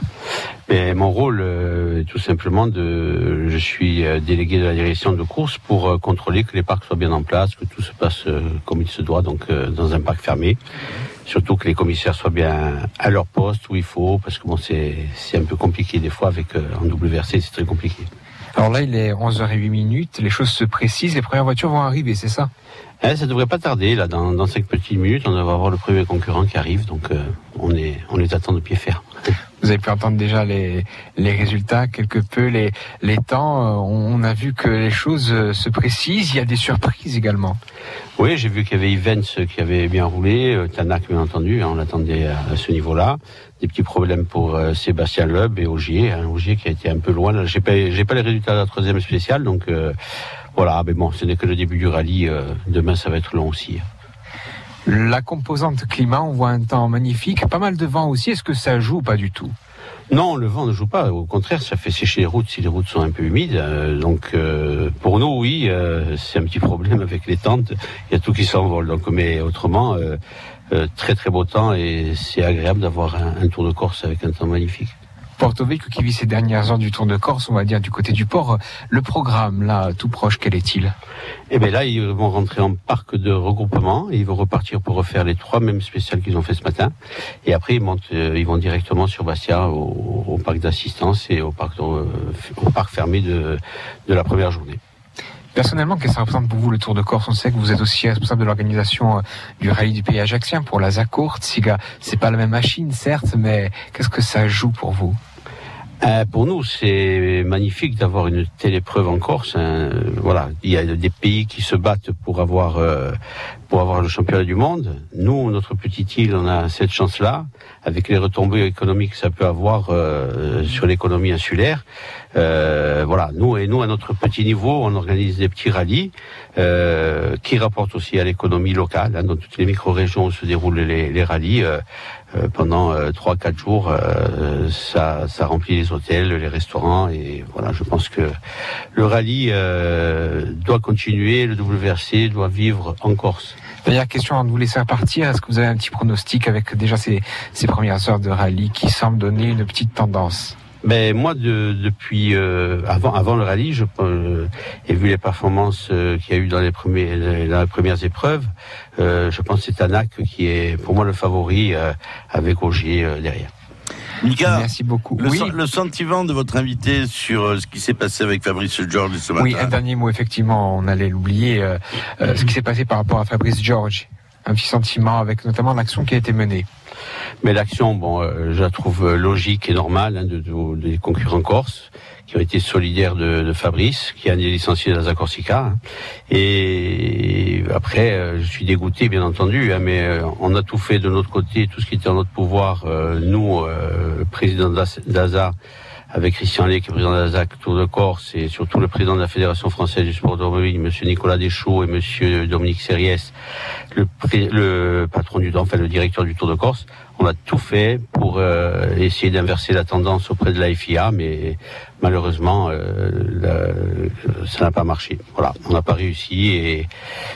Et mon rôle, euh, tout simplement, de, je suis délégué de la direction de course pour contrôler que les parcs soient bien en place, que tout se passe comme il se doit, donc dans un parc fermé. Surtout que les commissaires soient bien à leur poste où il faut, parce que bon, c'est c'est un peu compliqué des fois avec en WRC, c'est très compliqué. Alors là, il est 11h08 minutes. Les choses se précisent. Les premières voitures vont arriver, c'est ça? Eh, ça devrait pas tarder là, dans, dans cinq petites minutes, on devrait avoir le premier concurrent qui arrive, donc euh, on est on les attend de pied ferme. Vous avez pu entendre déjà les, les résultats, quelque peu les, les temps. Euh, On a vu que les choses euh, se précisent. Il y a des surprises également. Oui, j'ai vu qu'il y avait Events qui avait bien roulé, Tanak bien entendu, hein, on l'attendait à ce niveau-là. Des petits problèmes pour euh, Sébastien Loeb et Augier, hein, Augier qui a été un peu loin. J'ai pas, pas les résultats de la troisième spéciale, donc euh, voilà. Mais bon, ce n'est que le début du rallye. euh, demain, ça va être long aussi. La composante climat, on voit un temps magnifique, pas mal de vent aussi. Est-ce que ça joue ou pas du tout? Non, le vent ne joue pas. Au contraire, ça fait sécher les routes si les routes sont un peu humides. Euh, donc, euh, pour nous, oui, euh, c'est un petit problème avec les tentes. Il y a tout qui s'envole. Donc, mais autrement, très très beau temps et c'est agréable d'avoir un, un tour de Corse avec un temps magnifique. Porto Vecchio qui vit ces dernières heures du Tour de Corse, on va dire du côté du port. Le programme, là, tout proche, quel est-il? Et bien là, ils vont rentrer en parc de regroupement et ils vont repartir pour refaire les trois mêmes spéciales qu'ils ont fait ce matin. Et après, ils, montent, euh, ils vont directement sur Bastia au, au parc d'assistance et au parc, de- au parc fermé de, de la première journée. Personnellement, qu'est-ce que ça représente pour vous le Tour de Corse? On sait que vous êtes aussi responsable de l'organisation euh, du rallye du pays ajaxien pour la Zacourt. C'est pas la même machine, certes, mais qu'est-ce que ça joue pour vous? Euh, pour nous, c'est magnifique d'avoir une telle épreuve en Corse. hein. Voilà, il y a des pays qui se battent pour avoir euh, pour avoir le championnat du monde. Nous, notre petite île, on a cette chance-là, avec les retombées économiques que ça peut avoir euh, sur l'économie insulaire. Euh, voilà, nous et nous à notre petit niveau, on organise des petits rallyes euh, qui rapportent aussi à l'économie locale. hein. dans toutes les micro-régions où se déroulent les, les rallyes. Euh, pendant euh, trois quatre jours, euh, ça, ça remplit les hôtels, les restaurants et voilà. Je pense que le rallye doit continuer, le WRC doit vivre en Corse. Dernière question avant de vous laisser partir. Est-ce que vous avez un petit pronostic avec déjà ces, ces premières heures de rallye qui semblent donner une petite tendance? Mais moi, de- depuis euh, avant, avant le rallye, je euh, et vu les performances euh, qu'il y a eu dans les premiers, dans les premières épreuves, euh, je pense que c'est Tanak qui est pour moi le favori euh, avec Ogier euh, derrière. Mika, Merci beaucoup. Le, Oui. le sentiment de votre invité sur euh, ce qui s'est passé avec Fabrice George ce matin. Oui, un dernier mot, effectivement, on allait l'oublier. euh, euh, ce qui s'est passé par rapport à Fabrice George. Un petit sentiment avec notamment l'action qui a été menée. Mais l'action, bon, euh, je la trouve logique et normale hein, de, de- des concurrents corses qui ont été solidaires de, de Fabrice, qui a été licencié d'Aza Corsica. hein. Et après, euh, je suis dégoûté, bien entendu, hein, mais euh, on a tout fait de notre côté, tout ce qui était en notre pouvoir. euh, nous, euh, président d'As- d'Aza, avec Christian Lé, qui est président de la ZAC Tour de Corse, et surtout le président de la Fédération française du sport automobile, monsieur Nicolas Deschaux et monsieur Dominique Serriès, le, le patron du, enfin le directeur du Tour de Corse, on a tout fait pour euh, essayer d'inverser la tendance auprès de la FIA, mais malheureusement, euh, ça n'a pas marché. Voilà, on n'a pas réussi et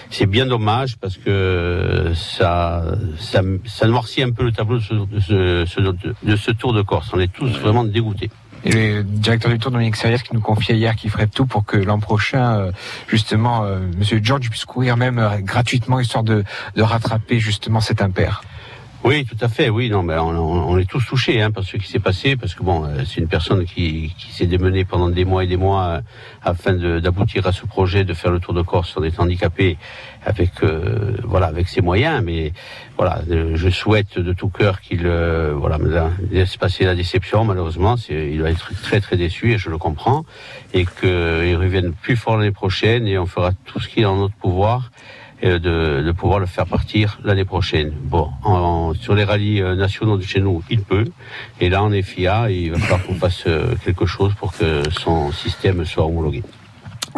c'est bien dommage parce que ça, ça, ça noircit un peu le tableau de ce, de ce- de ce Tour de Corse. On est tous vraiment dégoûtés. Et le directeur du Tour, Dominique Seriès, qui nous confiait hier qu'il ferait tout pour que l'an prochain, euh, justement, euh, Monsieur George puisse courir même euh, gratuitement, histoire de, de rattraper justement cet impair. Oui, tout à fait. Oui, non, mais on, on- est tous touchés hein, par ce qui s'est passé, parce que bon, euh, c'est une personne qui, qui s'est démenée pendant des mois et des mois euh, afin d'aboutir à ce projet de faire le Tour de Corse en étant handicapé, avec euh, voilà, avec ses moyens. Mais voilà, euh, je souhaite de tout cœur qu'il euh, voilà, laisse passer la déception. Malheureusement, il va être très très déçu et je le comprends, et qu'il revienne plus fort l'année prochaine et on fera tout ce qui est en notre pouvoir et de, pouvoir le faire partir l'année prochaine. Bon, sur les rallyes euh, nationaux de chez nous, il peut. Et là, en FIA, il va falloir qu'on fasse euh, quelque chose pour que son système soit homologué.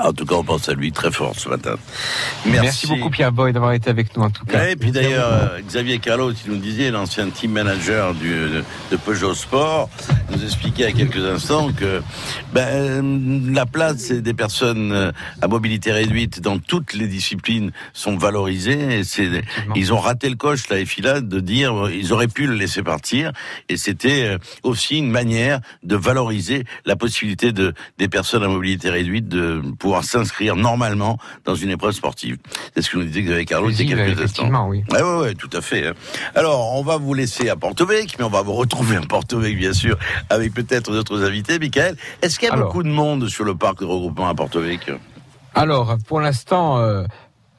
En tout cas, on pense à lui très fort ce matin. Merci, beaucoup Pierre Boy d'avoir été avec nous en tout cas. Ouais, et puis d'ailleurs, euh, Xavier Carlos, il nous disait, l'ancien team manager du, de, de Peugeot Sport, nous expliquait a quelques instants que ben, la place des personnes euh, à mobilité réduite dans toutes les disciplines sont valorisées. Et ils ont raté le coche, la FILA, de dire euh, ils auraient pu le laisser partir. Et c'était aussi une manière de valoriser la possibilité de, des personnes à mobilité réduite de pouvoir s'inscrire normalement dans une épreuve sportive. C'est ce que nous disait Xavier Carlos il y a quelques instants. effectivement, oui. Ouais, ouais, ouais, tout à fait. hein. Alors, on va vous laisser à Porto Vecchio, mais on va vous retrouver à Porto Vecchio, bien sûr, avec peut-être d'autres invités. Michael, est-ce qu'il y a Alors. beaucoup de monde sur le parc de regroupement à Porto Vecchio Alors, pour l'instant, euh,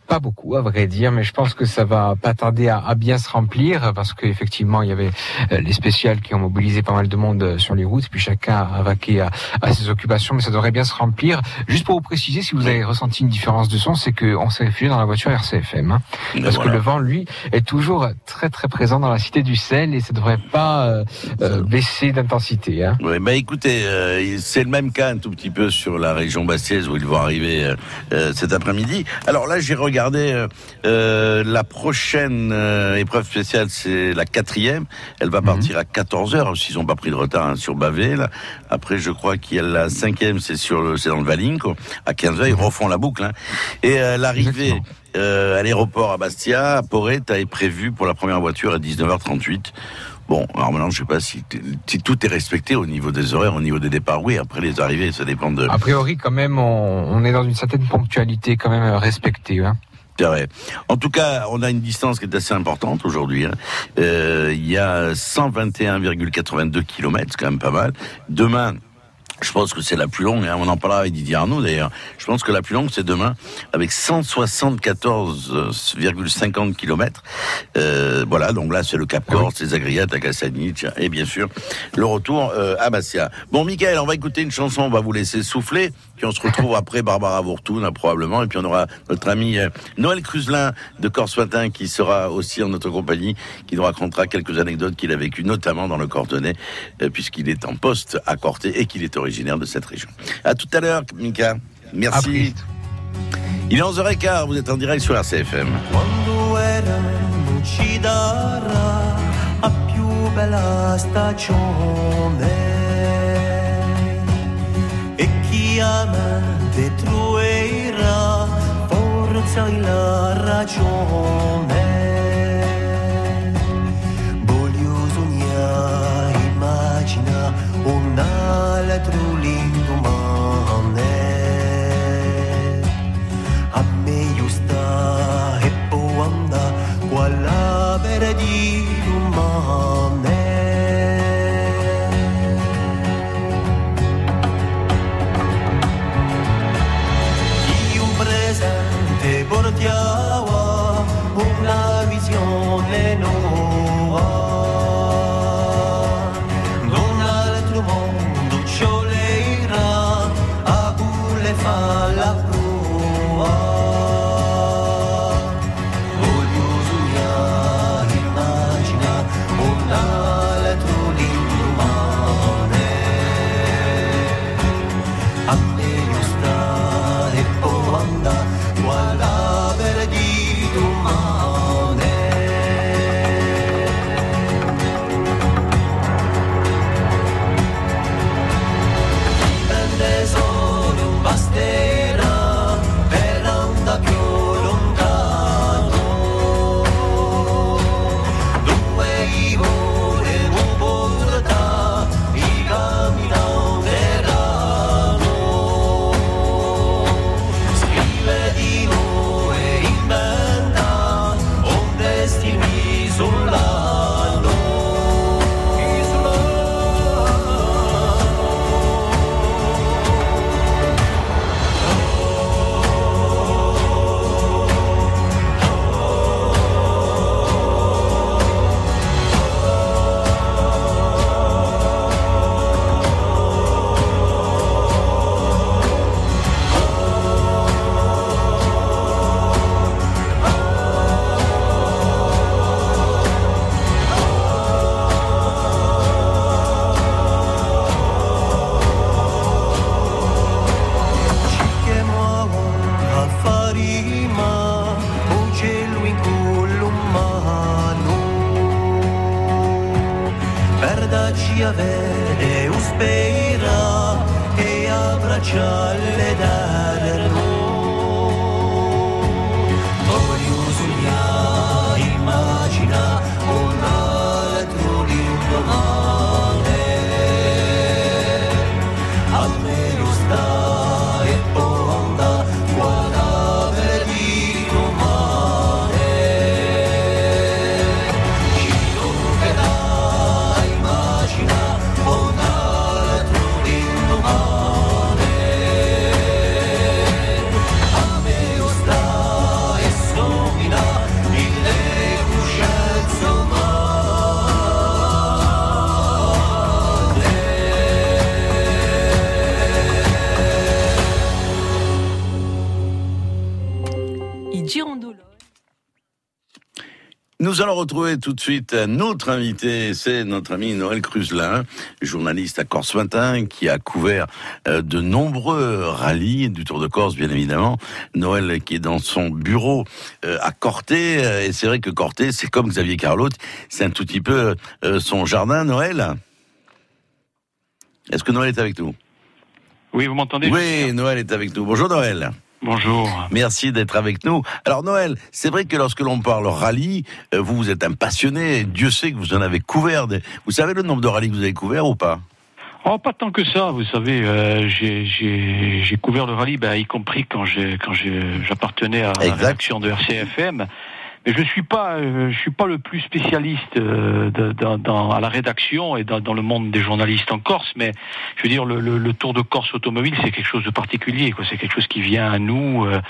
pas beaucoup, à vrai dire, mais je pense que ça va pas tarder à, à bien se remplir parce qu'effectivement, il y avait euh, les spéciales qui ont mobilisé pas mal de monde euh, sur les routes, puis chacun a vaqué à, à ses occupations, mais ça devrait bien se remplir. Juste pour vous préciser, si vous avez ressenti une différence de son, c'est qu'on s'est réfugié dans la voiture RCFM, hein, parce voilà. que le vent, lui, est toujours très très présent dans la cité du sel et ça devrait pas euh, euh, baisser d'intensité. Hein. Oui, bah écoutez, euh, c'est le même cas un tout petit peu sur la région bastiaise où ils vont arriver cet après-midi. Alors là, j'ai regardé euh, euh, la prochaine euh, épreuve spéciale, c'est la quatrième. Elle va partir à 14 h s'ils n'ont pas pris de retard hein, sur Bavé. Là. Après, je crois qu'il y a la cinquième, c'est sur le, c'est dans le Valinco. À 15 h ils refont la boucle. hein. Et euh, l'arrivée à l'aéroport à Bastia, à Porrette, est prévue pour la première voiture à 19h38. Bon, alors maintenant, je sais pas si, tout est respecté au niveau des horaires, au niveau des départs. Oui, après les arrivées, ça dépend de. A priori, quand même, on, on est dans une certaine ponctualité quand même respectée. Hein. En tout cas, on a une distance qui est assez importante aujourd'hui. hein. Euh, Il y a 121,82 km, c'est quand même pas mal. Demain, Je pense que c'est la plus longue, hein. on en parlera avec Didier Arnaud d'ailleurs. Je pense que la plus longue c'est demain avec 174,50 km. Euh, voilà, donc là c'est le Cap Corse, les Agriates à Cassanich et bien sûr le retour euh, à Bastia. Bon Michael, on va écouter une chanson, on va vous laisser souffler, puis on se retrouve après Barbara Vourtoun probablement, et puis on aura notre ami euh, Noël Cruzelin de Corse Matin qui sera aussi en notre compagnie, qui nous racontera quelques anecdotes qu'il a vécues, notamment dans le Cordonnais, euh, puisqu'il est en poste à Corté et qu'il est originaire de cette région. À tout à l'heure, Mika. Merci. Il est 11h15, vous êtes en direct sur RCFM. A bella stagione e chi ama detruirà forza e la ragione un altro Nous allons retrouver tout de suite notre invité, c'est notre ami Noël Cruzelin, journaliste à Corse Matin, qui a couvert euh, de nombreux rallyes du Tour de Corse, bien évidemment. Noël qui est dans son bureau euh, à Corté, euh, et c'est vrai que Corté, c'est comme Xavier Carlot, c'est un tout petit peu son jardin, Noël. Est-ce que Noël est avec nous? Oui, vous m'entendez? Oui, Noël est avec nous. Bonjour Noël. Bonjour. Merci d'être avec nous. Alors Noël, c'est vrai que lorsque l'on parle rallye, euh, vous, vous êtes un passionné. Dieu sait que vous en avez couvert. des- Vous savez le nombre de rallyes que vous avez couvert ou pas? Oh, pas tant que ça, vous savez, euh, j'ai- couvert le rallye, bah, y compris quand j'appartenais à la rédaction de RCFM. Je suis pas, euh, je suis pas le plus spécialiste euh, dans, dans- à la rédaction et dans, dans le monde des journalistes en Corse, mais je veux dire le, le- le Tour de Corse automobile, c'est quelque chose de particulier. quoi. C'est quelque chose qui vient à nous. euh,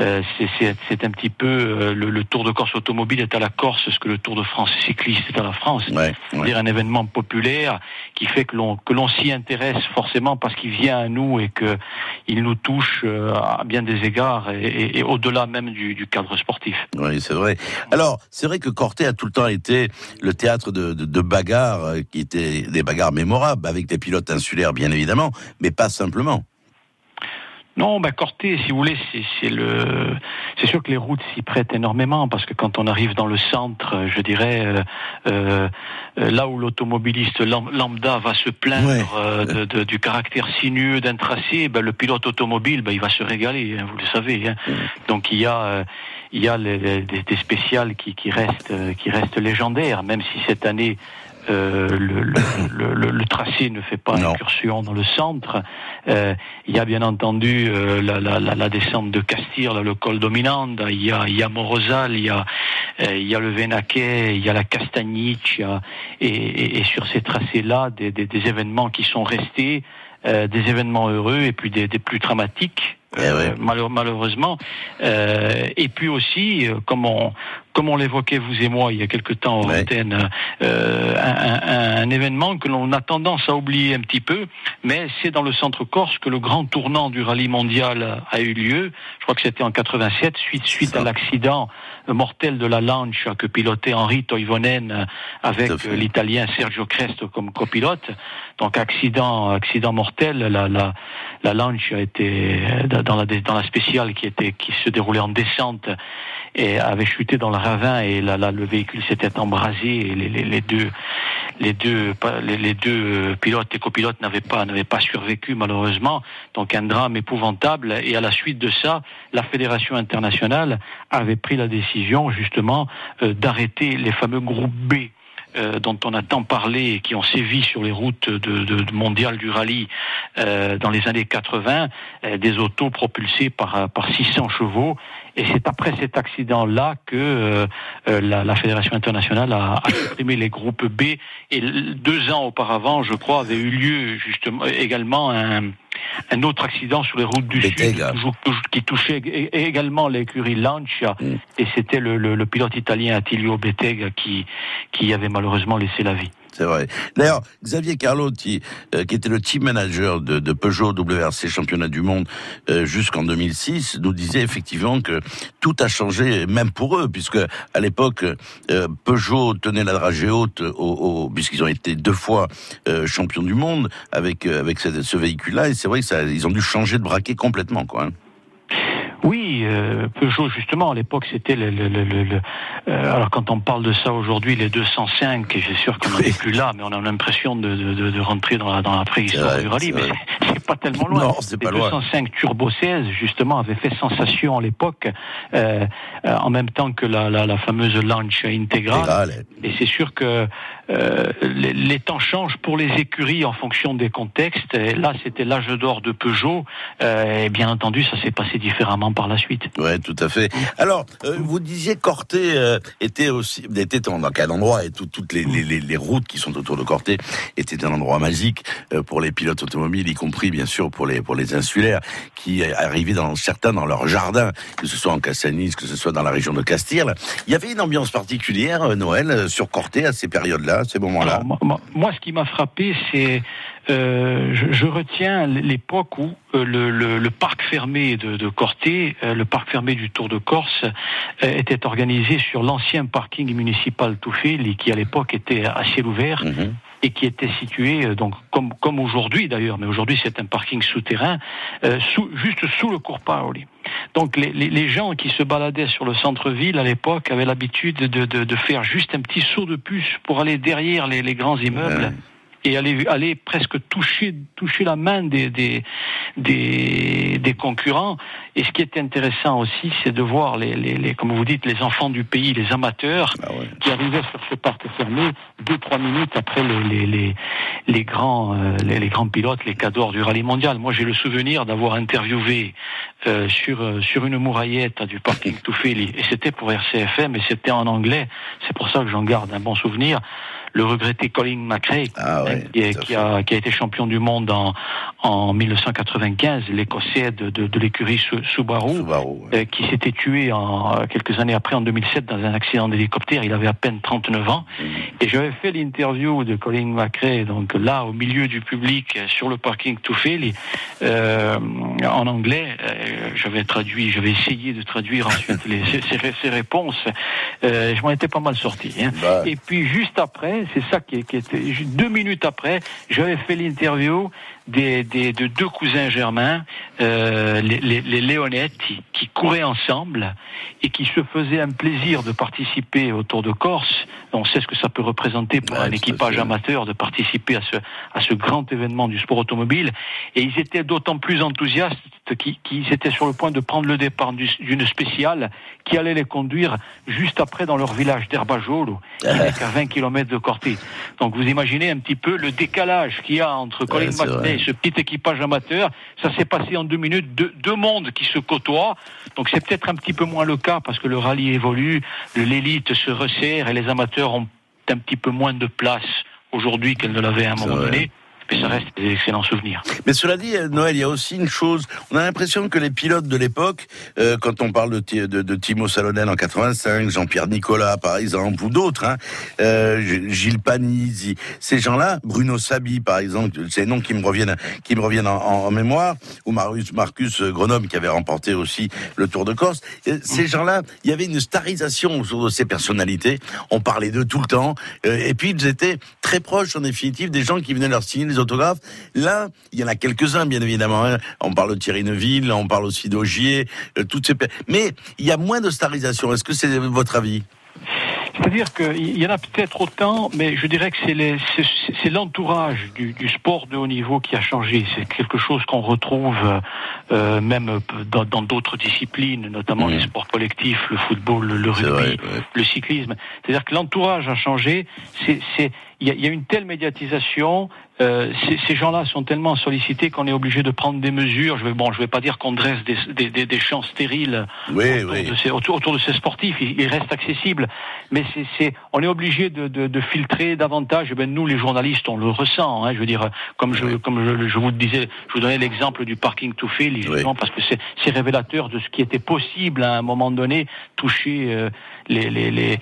euh, c'est- c'est c'est un petit peu euh, le, le Tour de Corse automobile est à la Corse ce que le Tour de France cycliste est à la France. C'est-à-dire un événement populaire qui fait que l'on que l'on s'y intéresse forcément parce qu'il vient à nous et que il nous touche euh, à bien des égards et, et- et au-delà même du, du cadre sportif. Oui, c'est vrai. Alors, c'est vrai que Corté a tout le temps été le théâtre de, de, de bagarres, euh, qui étaient des bagarres mémorables, avec des pilotes insulaires, bien évidemment, mais pas simplement. Non, bah Corté, si vous voulez, c'est le, c'est sûr que les routes s'y prêtent énormément parce que quand on arrive dans le centre, je dirais, euh, euh, là où l'automobiliste lam- lambda va se plaindre euh, de- de- du caractère sinueux d'un tracé, ben, le pilote automobile, ben, il va se régaler, hein, vous le savez. hein. Donc il y a, il y a les- les- des, spéciales qui, qui restent, euh, qui restent légendaires, même si cette année. euh, le, le, le- le- tracé ne fait pas incursion dans le centre. Euh, il y a bien entendu euh, la, la, la, descente de Castir, là, le col dominante. Il y a, il y a Morozal, il y a, euh, il y a le Venaquet, il y a la Castagnic, il y a- et, et- et sur ces tracés-là, des, des, des événements qui sont restés, euh, des événements heureux et puis des, des plus dramatiques. Euh, malheur- malheureusement, Euh, et puis aussi, euh, comme on, comme on l'évoquait vous et moi il y a quelque temps en antenne, euh, un, un- un événement que l'on a tendance à oublier un petit peu, mais c'est dans le centre Corse que le grand tournant du rallye mondial a eu lieu. Je crois que c'était en 87, suite, suite à l'accident mortel de la Lancia que pilotait Henri Toivonen euh, avec euh, l'Italien Sergio Cresto comme copilote. Donc accident, accident mortel. La, la, la Lancia était euh, dans la, dans la spéciale qui était qui se déroulait en descente et avait chuté dans le ravin et le véhicule s'était embrasé et les, deux les deux pilotes et copilotes n'avaient pas n'avaient pas survécu malheureusement donc un drame épouvantable et à la suite de ça la fédération internationale avait pris la décision justement euh, d'arrêter les fameux groupes B euh, dont on a tant parlé et qui ont sévi sur les routes de, de, mondiales du rallye euh, dans les années 80, euh, des autos propulsées par, par 600 chevaux. Et c'est après cet accident-là que euh, la, Fédération internationale a, a supprimé les groupes B. Et deux ans auparavant, je crois, avait eu lieu justement également un, un autre accident sur les routes du Sud qui touchait ég- également l'écurie Lancia. Et c'était le, le- le pilote italien Attilio Bettega qui, qui avait malheureusement laissé la vie. C'est vrai. D'ailleurs, Xavier Carlotti, euh, qui était le team manager de, Peugeot WRC championnat du monde euh, jusqu'en 2006, nous disait effectivement que tout a changé, même pour eux, puisque à l'époque, euh, Peugeot tenait la dragée haute, au, puisqu'ils ont été deux fois champions du monde avec ce véhicule-là, et c'est vrai que ça, ils ont dû changer de braquet complètement, quoi. hein. Oui, euh, Peugeot justement à l'époque c'était le, le- le- le- le- euh, alors quand on parle de ça aujourd'hui les 205 et j'ai sûr qu'on n'en est plus là mais on a l'impression de, de, de- de rentrer dans la, dans la préhistoire du rallye mais c'est- pas tellement loin. Non, les pas loin. 205 Turbo 16 justement avaient fait sensation à l'époque euh, en même temps que la, la, la fameuse Lancia intégrale. Et c'est sûr que les, les temps changent pour les écuries en fonction des contextes. Et là, c'était l'âge d'or de Peugeot. Et bien entendu, ça s'est passé différemment par la suite. Ouais, tout à fait. Alors, euh, vous disiez Corté euh, était aussi était dans quel endroit et tout- toutes les, les, les, les routes qui sont autour de Corté étaient un endroit magique euh, pour les pilotes automobiles, y compris bien sûr pour les pour les insulaires qui arrivaient dans certains dans leur jardin, que ce soit en Cassanis, que ce soit dans la région de Castille. Il y avait une ambiance particulière Noël sur Corté à ces périodes-là, à ces moments-là? Moi, ce qui m'a frappé, c'est euh, je, je retiens l'époque où euh, le, le- le parc fermé de, de Corté, euh, le parc fermé du Tour de Corse, euh, était organisé sur l'ancien parking municipal Touffel, qui à l'époque était à ciel ouvert. Et qui était situé donc comme comme aujourd'hui d'ailleurs, mais aujourd'hui c'est un parking souterrain, euh, sous, juste sous le cours Paoli. Donc les, les, les gens qui se baladaient sur le centre-ville à l'époque avaient l'habitude de, de, de faire juste un petit saut de puce pour aller derrière les, les grands immeubles et aller, aller presque toucher, toucher la main des, des, des, des concurrents. Et ce qui est intéressant aussi, c'est de voir les, les, les, comme vous dites, les enfants du pays, les amateurs, Ah qui arrivaient sur ce parc fermé deux, trois minutes après les, les, les, les grands, euh, les, les grands pilotes, les cadors du rallye mondial. Moi, j'ai le souvenir d'avoir interviewé euh, sur, euh, sur une mouraillette du parking Toufeli, et c'était pour RCFM, et c'était en anglais. C'est pour ça que j'en garde un bon souvenir le regretté Colin McRae, Ah qui, est- qui a, qui a été champion du monde en, en 1995, l'Écossais de, de, de l'écurie Su- Subaru, euh, qui s'était tué en, euh, quelques années après, en 2007, dans un accident d'hélicoptère. Il avait à peine 39 ans. Et j'avais fait l'interview de Colin McRae, donc là, au milieu du public, sur le parking Toufeli, euh, en anglais. Euh, j'avais traduit, j'avais essayé de traduire ensuite les, ces réponses. Euh, je m'en étais pas mal sorti. hein. Et puis juste après, c'est ça qui, qui était deux minutes après, j'avais fait l'interview des, des- de deux cousins germains, euh, les, les, les qui couraient ensemble et qui se faisaient un plaisir de participer au Tour de Corse. On sait ce que ça peut représenter pour un équipage amateur de participer à ce, à ce grand événement du sport automobile. Et ils étaient d'autant plus enthousiastes qu'ils qu'ils étaient sur le point de prendre le départ du- d'une spéciale qui allait les conduire juste après dans leur village d'Herbajolo, qui n'est qu'à 20 km de Corté. Donc vous imaginez un petit peu le décalage qu'il y a entre Colin et ce petit équipage amateur. Ça s'est passé en deux minutes, deux, deux mondes qui se côtoient. Donc c'est peut-être un petit peu moins le cas parce que le rallye évolue, l'élite se resserre et les amateurs ont un petit peu moins de place aujourd'hui qu'elle ne l'avait à un moment donné. Mais ça reste des excellents souvenirs. Mais cela dit, Noël, il y a aussi une chose. On a l'impression que les pilotes de l'époque, euh, quand on parle de, Timo Salonen en 85, Jean-Pierre Nicolas par exemple, ou d'autres, hein, euh, Gilles Panizzi, ces gens-là, Bruno Sabi par exemple, c'est des noms qui me reviennent, qui me reviennent en, mémoire, ou Marcus Grenoble qui avait remporté aussi le Tour de Corse. Euh, Ces gens-là, il y avait une starisation autour de ces personnalités. On parlait d'eux tout le temps, et puis ils étaient très proches en définitive des gens qui venaient leur signer les autographes. Là, il y en a quelques-uns, bien évidemment. hein. On parle de Thierry Neuville, on parle aussi d'Augier, euh, toutes ces. Mais il y a moins de starisation. Est-ce que c'est votre avis? C'est-à-dire qu'il y en a peut-être autant, mais je dirais que c'est l'entourage du, du sport de haut niveau qui a changé. C'est quelque chose qu'on retrouve euh, même dans d'autres disciplines, notamment les sports collectifs, le football, le, rugby, le cyclisme. C'est-à-dire que l'entourage a changé. C'est- il y y a une telle médiatisation. euh, ces, ces gens-là sont tellement sollicités qu'on est obligé de prendre des mesures. Je vais, bon, je vais pas dire qu'on dresse des, des, des, des champs stériles Oui, autour, oui. De ces, autour, autour de ces sportifs. Ils, ils restent accessibles, mais c'est, on est obligé de, de, de filtrer davantage. Eh ben, nous, les journalistes, on le ressent. Hein, je veux dire, comme je, comme je, je vous le disais, je vous donnais l'exemple du parking tout fait, justement, parce que c'est, c'est révélateur de ce qui était possible à un moment donné, toucher euh, les, les, les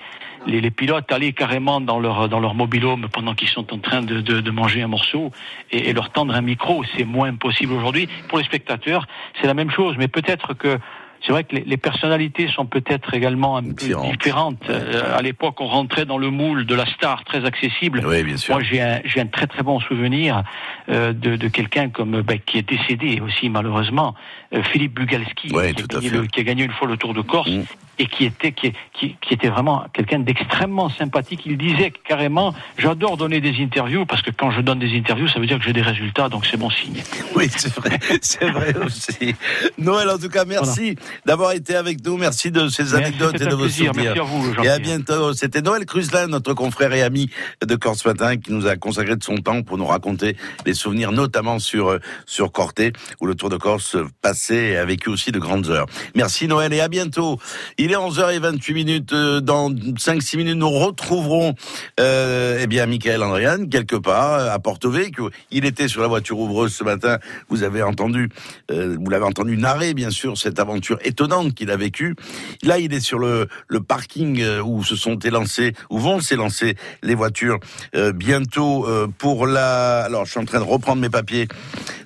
les, les pilotes aller carrément dans leur dans leur mobilhome pendant qu'ils sont en train de, de, manger un morceau et, et leur tendre un micro, c'est moins possible aujourd'hui. Pour les spectateurs, c'est la même chose, mais peut-être que c'est vrai que les, les personnalités sont peut-être également un peu différentes. Euh, à l'époque, on rentrait dans le moule de la star très accessible. Oui, bien sûr. Moi, j'ai un, j'ai un très très bon souvenir euh, de, de quelqu'un comme ben, qui est décédé aussi malheureusement, euh, Philippe Bugalski, qui, a gagné le- qui a gagné une fois le Tour de Corse et qui était qui, qui, qui était vraiment quelqu'un d'extrêmement sympathique. Il disait carrément j'adore donner des interviews parce que quand je donne des interviews, ça veut dire que j'ai des résultats, donc c'est bon signe. Oui, c'est vrai, c'est vrai aussi. Noël, en tout cas, merci d'avoir été avec nous. Merci de ces anecdotes et de vos plaisir. souvenirs. Merci à vous, et à bientôt. C'était Noël Cruzelin, notre confrère et ami de Corse Matin, qui nous a consacré de son temps pour nous raconter des souvenirs, notamment sur, euh, sur Corté, où le Tour de Corse passait et a vécu aussi de grandes heures. Merci Noël et à bientôt. Il est 11h28 minutes. euh, Dans 5-6 minutes, nous retrouverons, euh, eh bien, Michael Andrian, quelque part, à Porto Vecchio. Il était sur la voiture ouvreuse ce matin. Vous avez entendu, euh, vous l'avez entendu narrer, bien sûr, cette aventure étonnante qu'il a vécue. Là, il est sur le, le parking euh, où se sont élancés, où vont s'élancer les voitures euh, bientôt euh, pour la. Alors, je suis en train de reprendre mes papiers.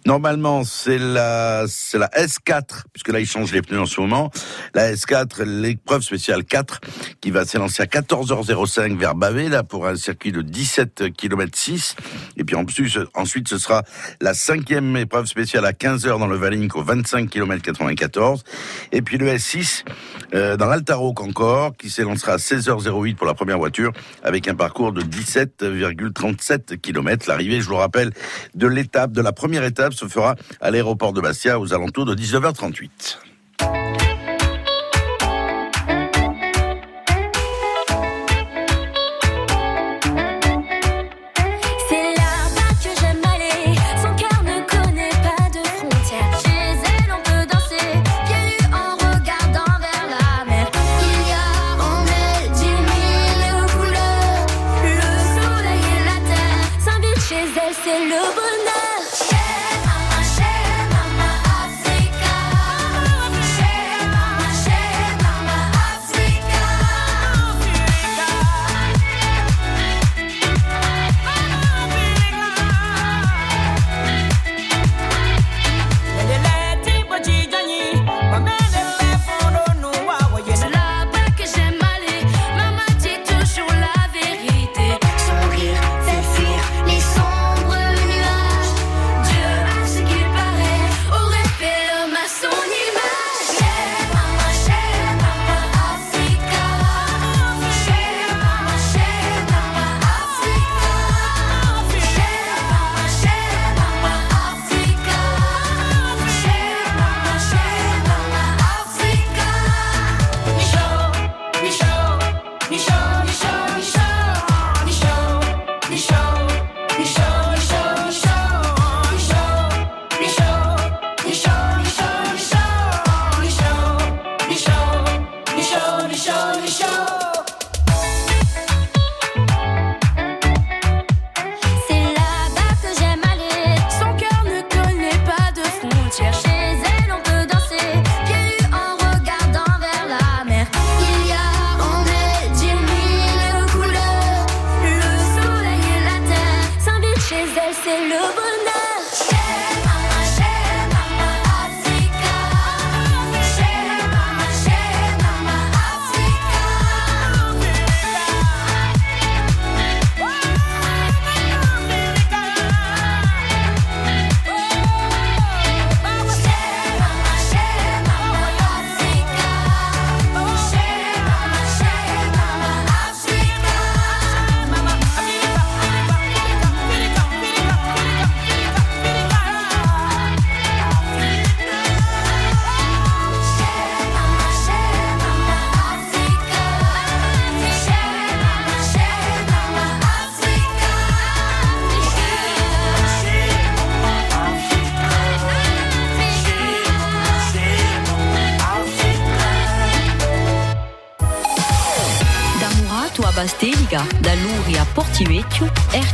Normalement, c'est la, c'est la S4, puisque là, ils changent les pneus en ce moment. La S4, l'épreuve spéciale 4, qui va s'élancer à 14h05 vers Bavé, là, pour un circuit de 17 km 6. Et puis en plus, ensuite, ce sera la cinquième épreuve spéciale à 15h dans le Valink au 25 km 94. Et puis le S6 euh, dans l'Altaroc encore, qui s'élancera à 16h08 pour la première voiture, avec un parcours de 17,37 km. L'arrivée, je vous rappelle, de l'étape, de la première étape, se fera à l'aéroport de Bastia aux alentours de 19h38.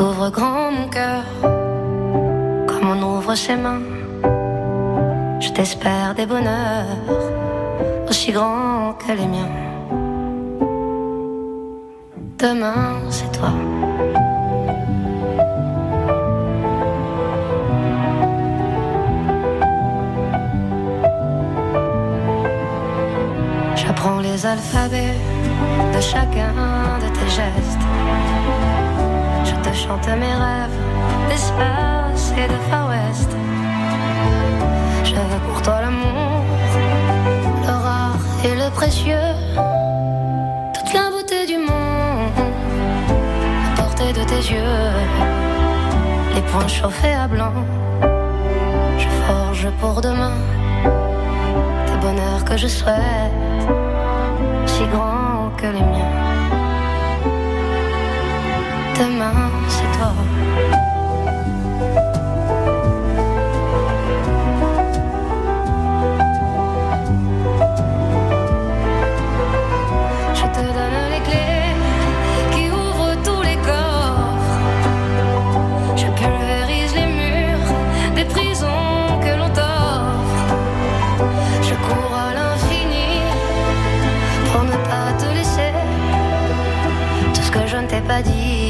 Je t'ouvre grand mon cœur, comme on ouvre ses mains. Je t'espère des bonheurs aussi grands que les miens. Demain, c'est toi. J'apprends les alphabets de chacun chante mes rêves d'espace et de Far West. Je veux pour toi l'amour, le rare et le précieux. Toute la beauté du monde, à portée de tes yeux. Les poings chauffés à blanc, je forge pour demain des bonheurs que je souhaite, si grands que les miens. Demain, je te donne les clés qui ouvrent tous les corps Je pulvérise les murs des prisons que l'on tord Je cours à l'infini pour ne pas te laisser. Tout ce que je ne t'ai pas dit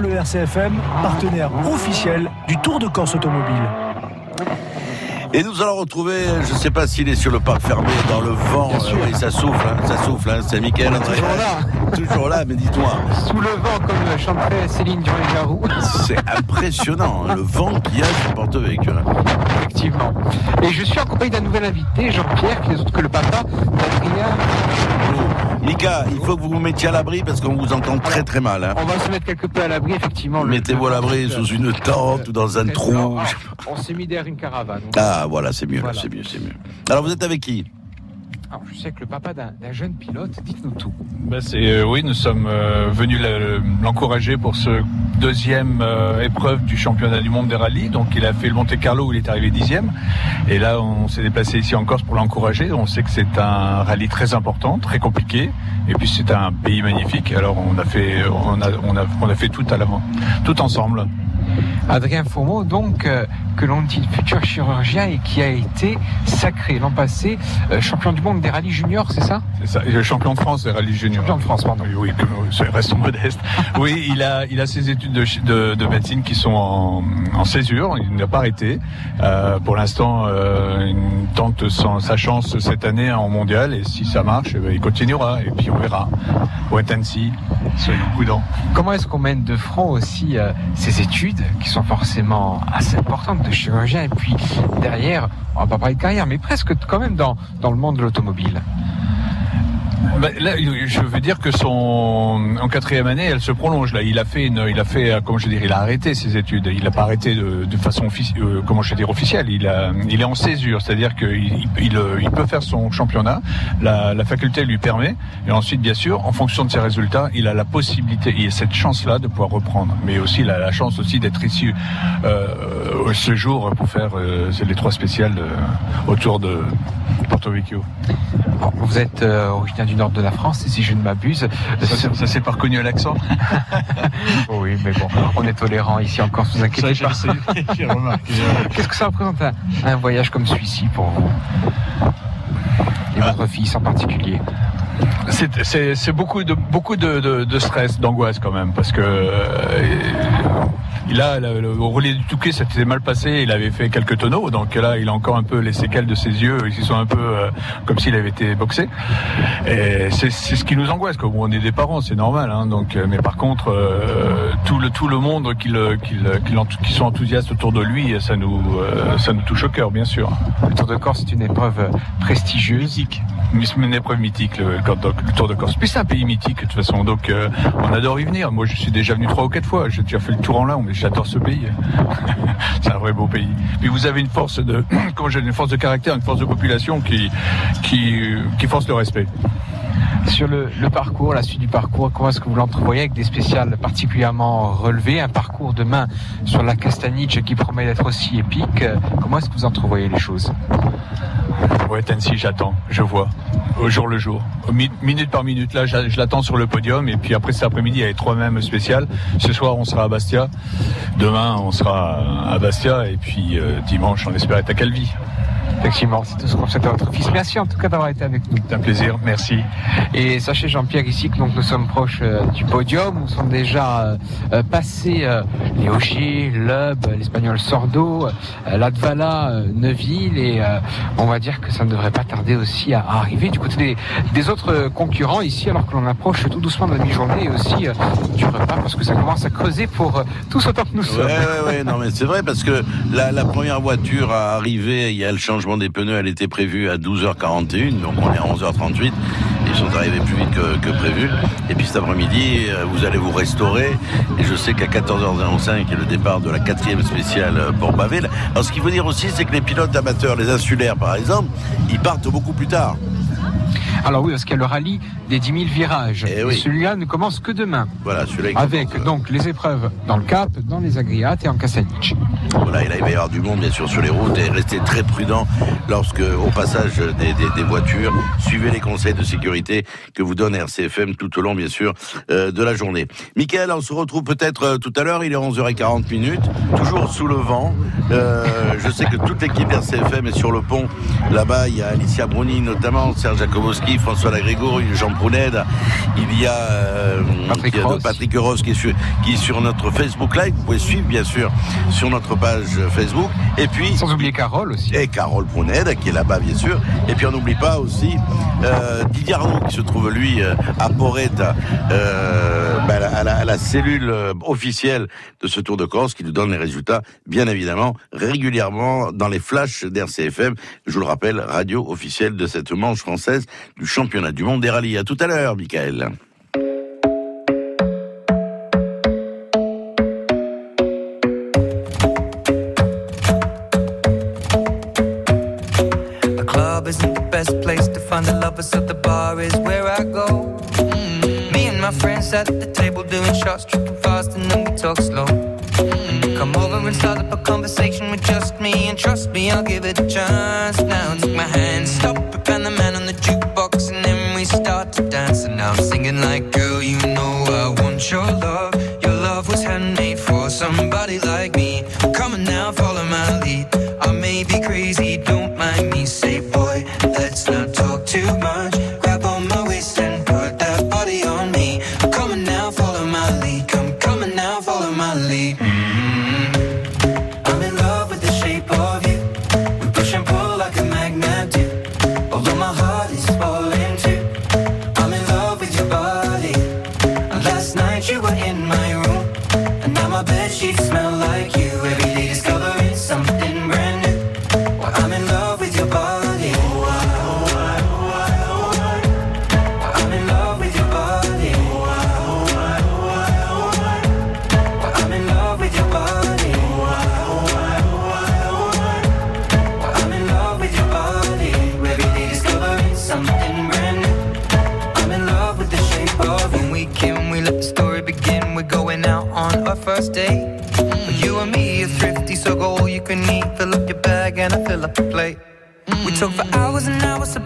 Bleu RCFM, partenaire officiel du Tour de Corse Automobile. Et nous allons retrouver, je ne sais pas s'il est sur le parc fermé, dans le vent. Euh, oui, ça souffle, hein, ça souffle. Hein, c'est Mickaël André. Toujours là. Toujours là, mais dis-toi. Sous le vent, comme chanterait Céline Dion-Garou. C'est impressionnant, hein, le vent qu'il y a sur porte-véhicule. Effectivement. Et je suis en compagnie d'un nouvel invité, Jean-Pierre, qui n'est autre que le papa d'Adrien. Mika, il faut que vous vous mettiez à l'abri parce qu'on vous entend très très mal. hein. On va se mettre quelque peu à l'abri, effectivement. Mettez-vous à l'abri sous une tente ou dans un trou. On s'est mis derrière une caravane. Ah voilà, c'est mieux, Voilà. c'est mieux, c'est mieux. Alors vous êtes avec qui? Alors, je sais que le papa d'un jeune pilote, dites-nous tout. Ben, c'est, euh, oui, nous sommes euh, venus le- l'encourager pour ce deuxième euh, épreuve du championnat du monde des rallyes. Donc il a fait le Monte Carlo où il est arrivé dixième. Et là, on s'est déplacé ici en Corse pour l'encourager. On sait que c'est un rallye très important, très compliqué. Et puis c'est un pays magnifique. Alors on a fait, on a, on a, on a fait tout à l'avant, tout ensemble. Adrien Fourmeau, donc, euh, que l'on dit futur chirurgien et qui a été sacré l'an passé euh, champion du monde des rallyes juniors, c'est ça? C'est ça. Et champion de France des rallyes juniors. Champion de France, pardon. Oui, oui, que- restons modestes. Oui, il a, il a ses études de, chi- de, de médecine qui sont en, en césure. Il n'a pas arrêté. Euh, pour l'instant, euh, il tente sa chance cette année en mondial. Et si ça marche, eh ben, il continuera. Et puis on verra. Wait and see. Soyons prudents. Comment est-ce qu'on mène de front aussi euh, ces études qui sont forcément assez importantes de chirurgien et puis derrière, on va pas parler de carrière, mais presque quand même dans, dans le monde de l'automobile Là, je veux dire que son en quatrième année, elle se prolonge. Là, il a fait, une, il a fait, euh, comment je il a arrêté ses études. Il n'a pas arrêté de, façon euh, je officielle. Il est en césure, c'est-à-dire qu'il il, il, euh, peut faire son championnat. La, faculté lui permet. Et ensuite, bien sûr, en fonction de ses résultats, il a la possibilité, il a cette chance-là de pouvoir reprendre. Mais aussi, il a la chance aussi d'être ici euh, ce jour pour faire euh, les trois spéciales autour de Porto Vecchio. Vous êtes originaire du nord de la France, et si je ne m'abuse. Ça, c'est- ça s'est pas reconnu à l'accent oui, mais bon, on est tolérant ici encore, vous inquiétez Ça, pas. Qu'est-ce que ça représente un, un voyage comme celui-ci pour vous Et votre fils en particulier C'est- C'est c'est beaucoup de beaucoup de, de, de stress, d'angoisse quand même, parce que euh, le, le- au relais du Touquet, ça s'était mal passé. Il avait fait quelques tonneaux, donc là, il a encore un peu les séquelles de ses yeux, qui sont un peu euh, comme s'il avait été boxé. Et c'est c'est ce qui nous angoisse. Comme on est des parents, c'est normal. Hein, donc, euh, mais par contre, euh, tout le tout le monde qui, le, qui, qui, sont enthousiastes autour de lui, ça nous euh, ça nous touche au cœur, bien sûr. Le Tour de Corse est une épreuve prestigieuse. Mythique. C'est une épreuve mythique, le, le Tour de Corse. Puis c'est un pays mythique, de toute façon. Donc, on adore y venir. Moi, je suis déjà venu trois ou quatre fois. J'ai déjà fait le tour en mais j'adore ce pays. c'est un vrai beau pays. Puis vous avez une force de, j'ai une force de caractère, une force de population qui, qui, qui force le respect. Sur le, le parcours, la suite du parcours, comment est-ce que vous l'entrevoyez avec des spéciales particulièrement relevées Un parcours demain sur la Castaniche qui promet d'être aussi épique. Comment est-ce que vous entrevoyez les choses Ouais, Tennessee, j'attends, je vois, au jour le jour, minute par minute. Là, je l'attends sur le podium, et puis après cet après-midi, il y a les trois mêmes spéciales. Ce soir, on sera à Bastia. Demain, on sera à Bastia, et puis euh, dimanche, on espère être à Calvi. Effectivement, c'est tout ce qu'on souhaite à votre fils. Merci en tout cas d'avoir été avec nous. C'est un plaisir, merci. Et sachez Jean-Pierre ici que donc nous sommes proches euh, du podium, où sont déjà euh, euh, passés les Augier, Lub, l'Espagnol Sordo, Latvala, euh, Neuville, et on va dire que ça ne devrait pas tarder aussi à, arriver du côté des, des autres concurrents ici, alors que l'on approche tout doucement de la mi-journée et aussi du repas, parce que ça commence à creuser pour tous autant que nous Ouais, sommes. ouais, ouais, non, mais c'est vrai parce que la, la première voiture à arriver, il y a le changement des pneus, elle était prévue à 12h41, donc on est à 11h38. Ils sont arrivés plus vite que, prévu. Et puis cet après-midi, euh, vous allez vous restaurer. Et je sais qu'à 14h05, il y a le départ de la quatrième spéciale euh, pour Bavel. Alors ce qu'il faut dire aussi, c'est que les pilotes amateurs, les insulaires par exemple, ils partent beaucoup plus tard. Alors oui, parce qu'il y a le rallye des 10 000 virages. Eh et, celui-là ne commence que demain. Voilà, celui-là. Avec donc les épreuves dans le Cap, dans les Agriates et en Cassanic. Voilà, et là, il va y avoir du monde, bien sûr, sur les routes et restez très prudent lorsque, au passage des, des, des, voitures, suivez les conseils de sécurité que vous donne RCFM tout au long, bien sûr, euh, de la journée. Michael, on se retrouve peut-être euh, tout à l'heure, il est 11h40 minutes, toujours sous le vent. Euh, je sais que toute l'équipe RCFM est sur le pont. Là-bas, il y a Alicia Bruni, notamment Serge Jakobowski, François Lagrégoire, Jean Prunel. Il y a euh, Patrick, il. Patrick qui est, sur, notre Facebook Live. Vous pouvez suivre, bien sûr, sur notre page Facebook. Et puis. Sans oublier Carole aussi. Et Carole Prunel, qui est là-bas, bien sûr. Et puis, on n'oublie pas aussi euh, Didier Arnaud, qui se trouve, lui, euh, à Porrette, ben à la, cellule euh, officielle de ce Tour de Corse qui nous donne les résultats, bien évidemment, régulièrement dans les flashs d'RCFM. Je vous le rappelle, radio officielle de cette manche française du championnat du monde des rallyes. À tout à l'heure, Michael. Lovers, bar. friends at the table doing shots, tripping fast, and then we talk slow. Mm. Come over and start up a conversation with just me, and trust me, I'll give it a chance. Now take my hand, stop So for hours and hours.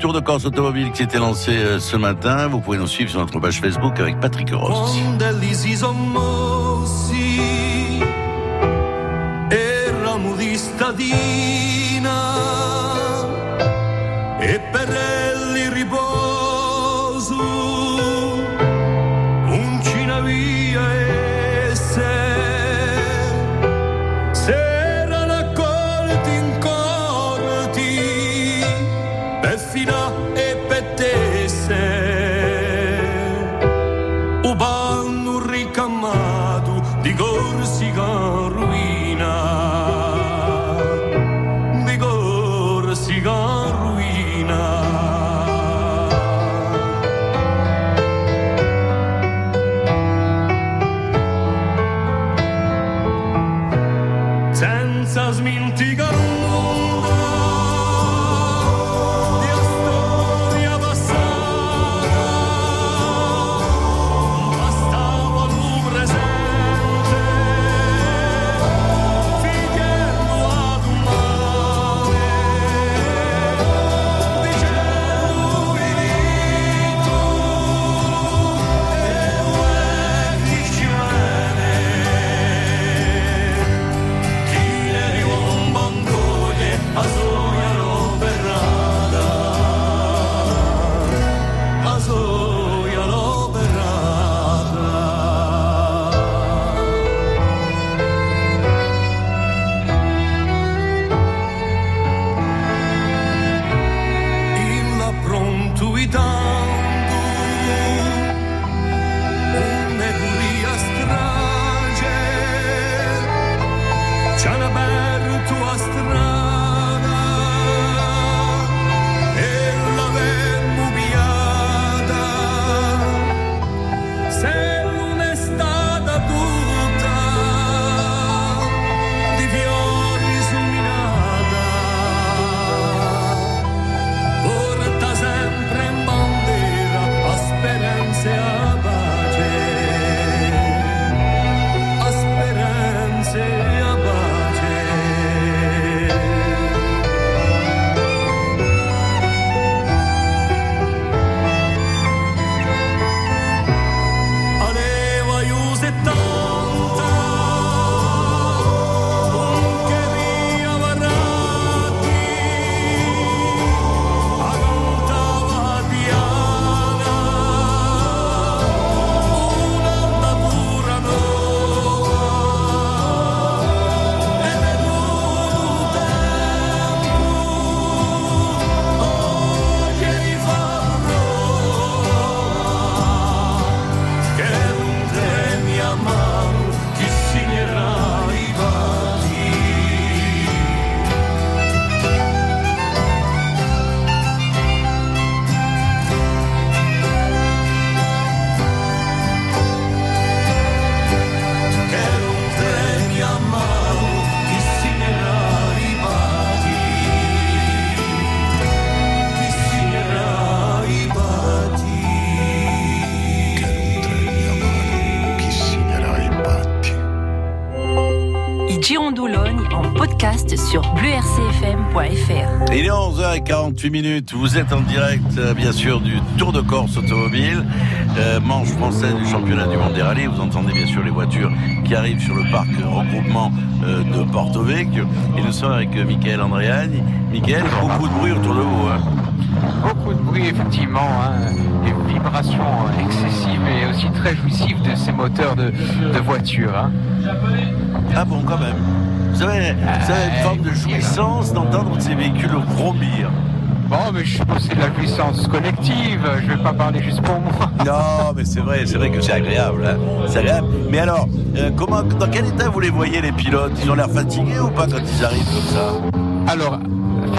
Tour de Corse automobile qui était lancé euh, ce matin. Vous pouvez nous suivre sur notre page Facebook avec Patrick Ross. Podcast sur bleurcfm.fr. Il est 11h48 minutes. Vous êtes en direct, euh, bien sûr, du Tour de Corse automobile, euh, manche française du championnat du monde des rallyes. Vous entendez bien sûr les voitures qui arrivent sur le parc regroupement euh, de Porto Vecchio. Et nous sommes avec Michael Andréani. Michael, beaucoup de bruit autour de vous. hein. Beaucoup de bruit, effectivement, hein, des vibrations excessives et aussi très jouissives de ces moteurs de, de voiture. hein. Ah bon, quand même. Avez une forme de jouissance d'entendre ces véhicules vrombir. Bon, mais je suppose que c'est de la puissance collective, je vais pas parler juste pour moi. Non, mais c'est vrai, c'est vrai que c'est agréable. hein. C'est agréable. Mais alors, euh, comment, dans quel état vous les voyez les pilotes? Ils ont l'air fatigués ou pas quand ils arrivent comme ça? Alors,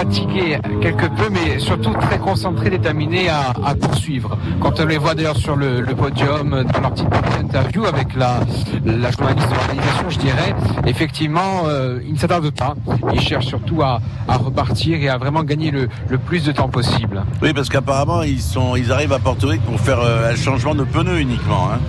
fatigués quelque peu, mais surtout très concentrés, déterminés à, poursuivre. Quand on les voit d'ailleurs sur le, podium, dans leur petite interview avec la, journaliste de l'organisation, je dirais, effectivement, euh, ils ne s'attardent pas. Ils cherchent surtout à, repartir et à vraiment gagner le, plus de temps possible. Oui, parce qu'apparemment, ils arrivent à Porto Rico pour faire euh, un changement de pneus uniquement. Hein.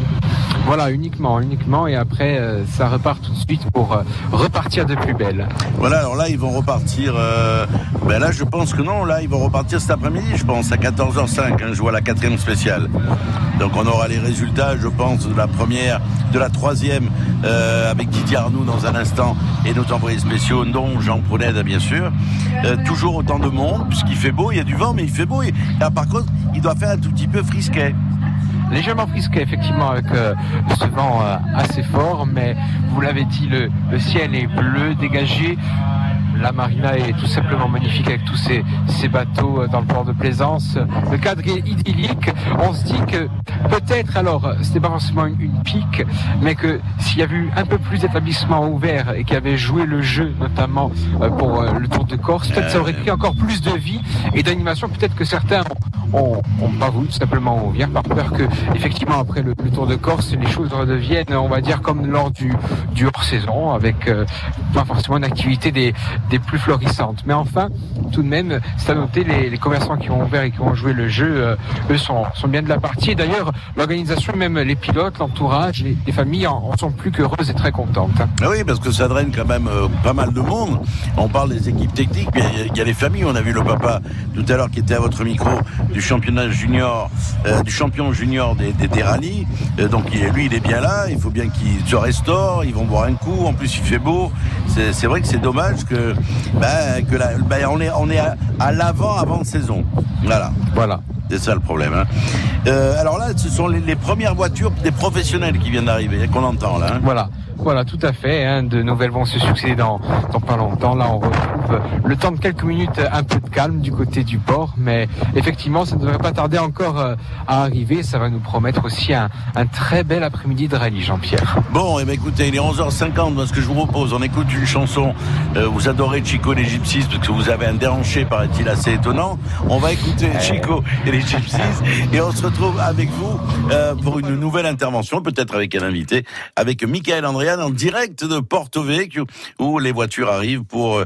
Voilà, uniquement, uniquement, et après, euh, ça repart tout de suite pour euh, repartir de plus belle. Voilà, alors là, ils vont repartir euh, Ben là, je pense que non. Là, ils vont repartir cet après-midi, je pense, à 14h05. hein, je vois la quatrième spéciale. Donc, on aura les résultats, je pense, de la première, de la troisième, avec Didier Arnoux dans un instant, et nos envoyés spéciaux, dont Jean Pruneda, bien sûr. Toujours autant de monde, puisqu'il fait beau, il y a du vent, mais il fait beau. Et, ah, par contre, il doit faire un tout petit peu frisquet. Légèrement frisqué, effectivement, avec euh, ce vent euh, assez fort, mais vous l'avez dit, le, le ciel est bleu, dégagé. La marina est tout simplement magnifique avec tous ces, ces bateaux euh, dans le port de Plaisance. Le cadre est idyllique. On se dit que peut-être, alors, euh, c'était pas forcément une, une pique, mais que s'il y avait eu un peu plus d'établissements ouverts et qui avaient joué le jeu, notamment euh, pour le Tour de Corse, peut-être ça aurait pris encore plus de vie et d'animation. Peut-être que certains ont, ont pas voulu tout simplement ouvrir par peur que, effectivement, après le, le Tour de Corse, les choses redeviennent, on va dire, comme lors du, du hors-saison, avec euh, pas forcément une activité des, plus florissantes. Mais enfin, tout de même, c'est à noter, les, commerçants qui ont ouvert et qui ont joué le jeu, euh, eux sont, bien de la partie. D'ailleurs, l'organisation, même les pilotes, l'entourage, les, les familles en, sont plus qu'heureuses et très contentes. hein. Ah oui, parce que ça draine quand même euh, pas mal de monde. On parle des équipes techniques, mais il y a- les familles. On a vu le papa tout à l'heure qui était à votre micro du championnat junior, euh, du champion junior des, des, rallyes. Donc lui, il est bien là. Il faut bien qu'il se restaure. Ils vont boire un coup. En plus, il fait beau. C'est vrai que c'est dommage que, bah, que la- bah, on est, on est à, à l'avant, avant saison. Voilà. Voilà. C'est ça le problème. hein. Euh, alors là, ce sont les, les premières voitures des professionnels qui viennent d'arriver, qu'on entend là. hein. Voilà. Voilà, tout à fait. hein. De nouvelles vont se succéder dans, dans pas longtemps. Là, on retrouve le temps de quelques minutes, un peu de calme du côté du port. Mais effectivement, ça ne devrait pas tarder encore euh, à arriver. Ça va nous promettre aussi un, un très bel après-midi de rallye, Jean-Pierre. Bon, et ben écoutez, il est 11h50. Moi, ce que je vous propose, on écoute une chanson. Euh, vous adorez Chico et les Gypsies parce que vous avez un déhanché, paraît-il, assez étonnant. On va écouter Chico et les Gypsies et on se retrouve avec vous euh, pour une nouvelle intervention, peut-être avec un invité, avec Michael Andréan en direct de Porto Vecchio où les voitures arrivent pour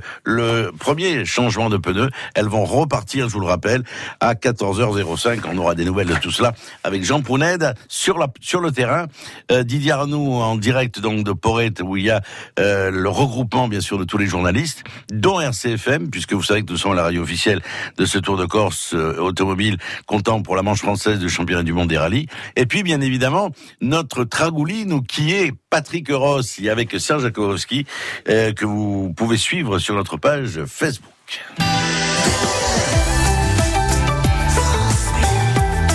premier changement de pneus. Elles vont repartir, je vous le rappelle, à 14h05. On aura des nouvelles de tout cela avec Jean Pouned sur le terrain. Euh, Didier Arnoux en direct donc de Porrette où il y a euh, le regroupement bien sûr de tous les journalistes, dont RCFM, puisque vous savez que nous sommes la radio officielle de ce Tour de Corse euh, automobile comptant pour la manche française du championnat du monde des rallyes. Et puis bien évidemment notre Tragouline qui est Patrick Rossi avec Serge Jakowski que vous pouvez suivre sur notre page Facebook.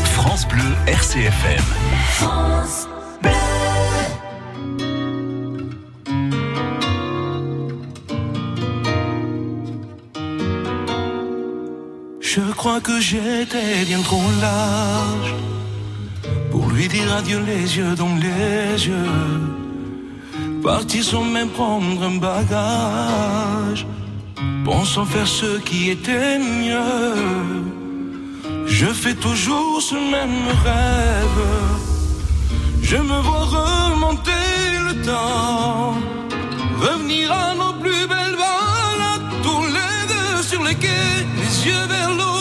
France Bleu RCFM. Je crois que j'étais bien trop large pour lui dire adieu les yeux dans les yeux. Partir sans même prendre un bagage, pensant faire ce qui était mieux. Je fais toujours ce même rêve. Je me vois remonter le temps, revenir à nos plus belles balades, tous les deux sur les quais, les yeux vers l'horizon.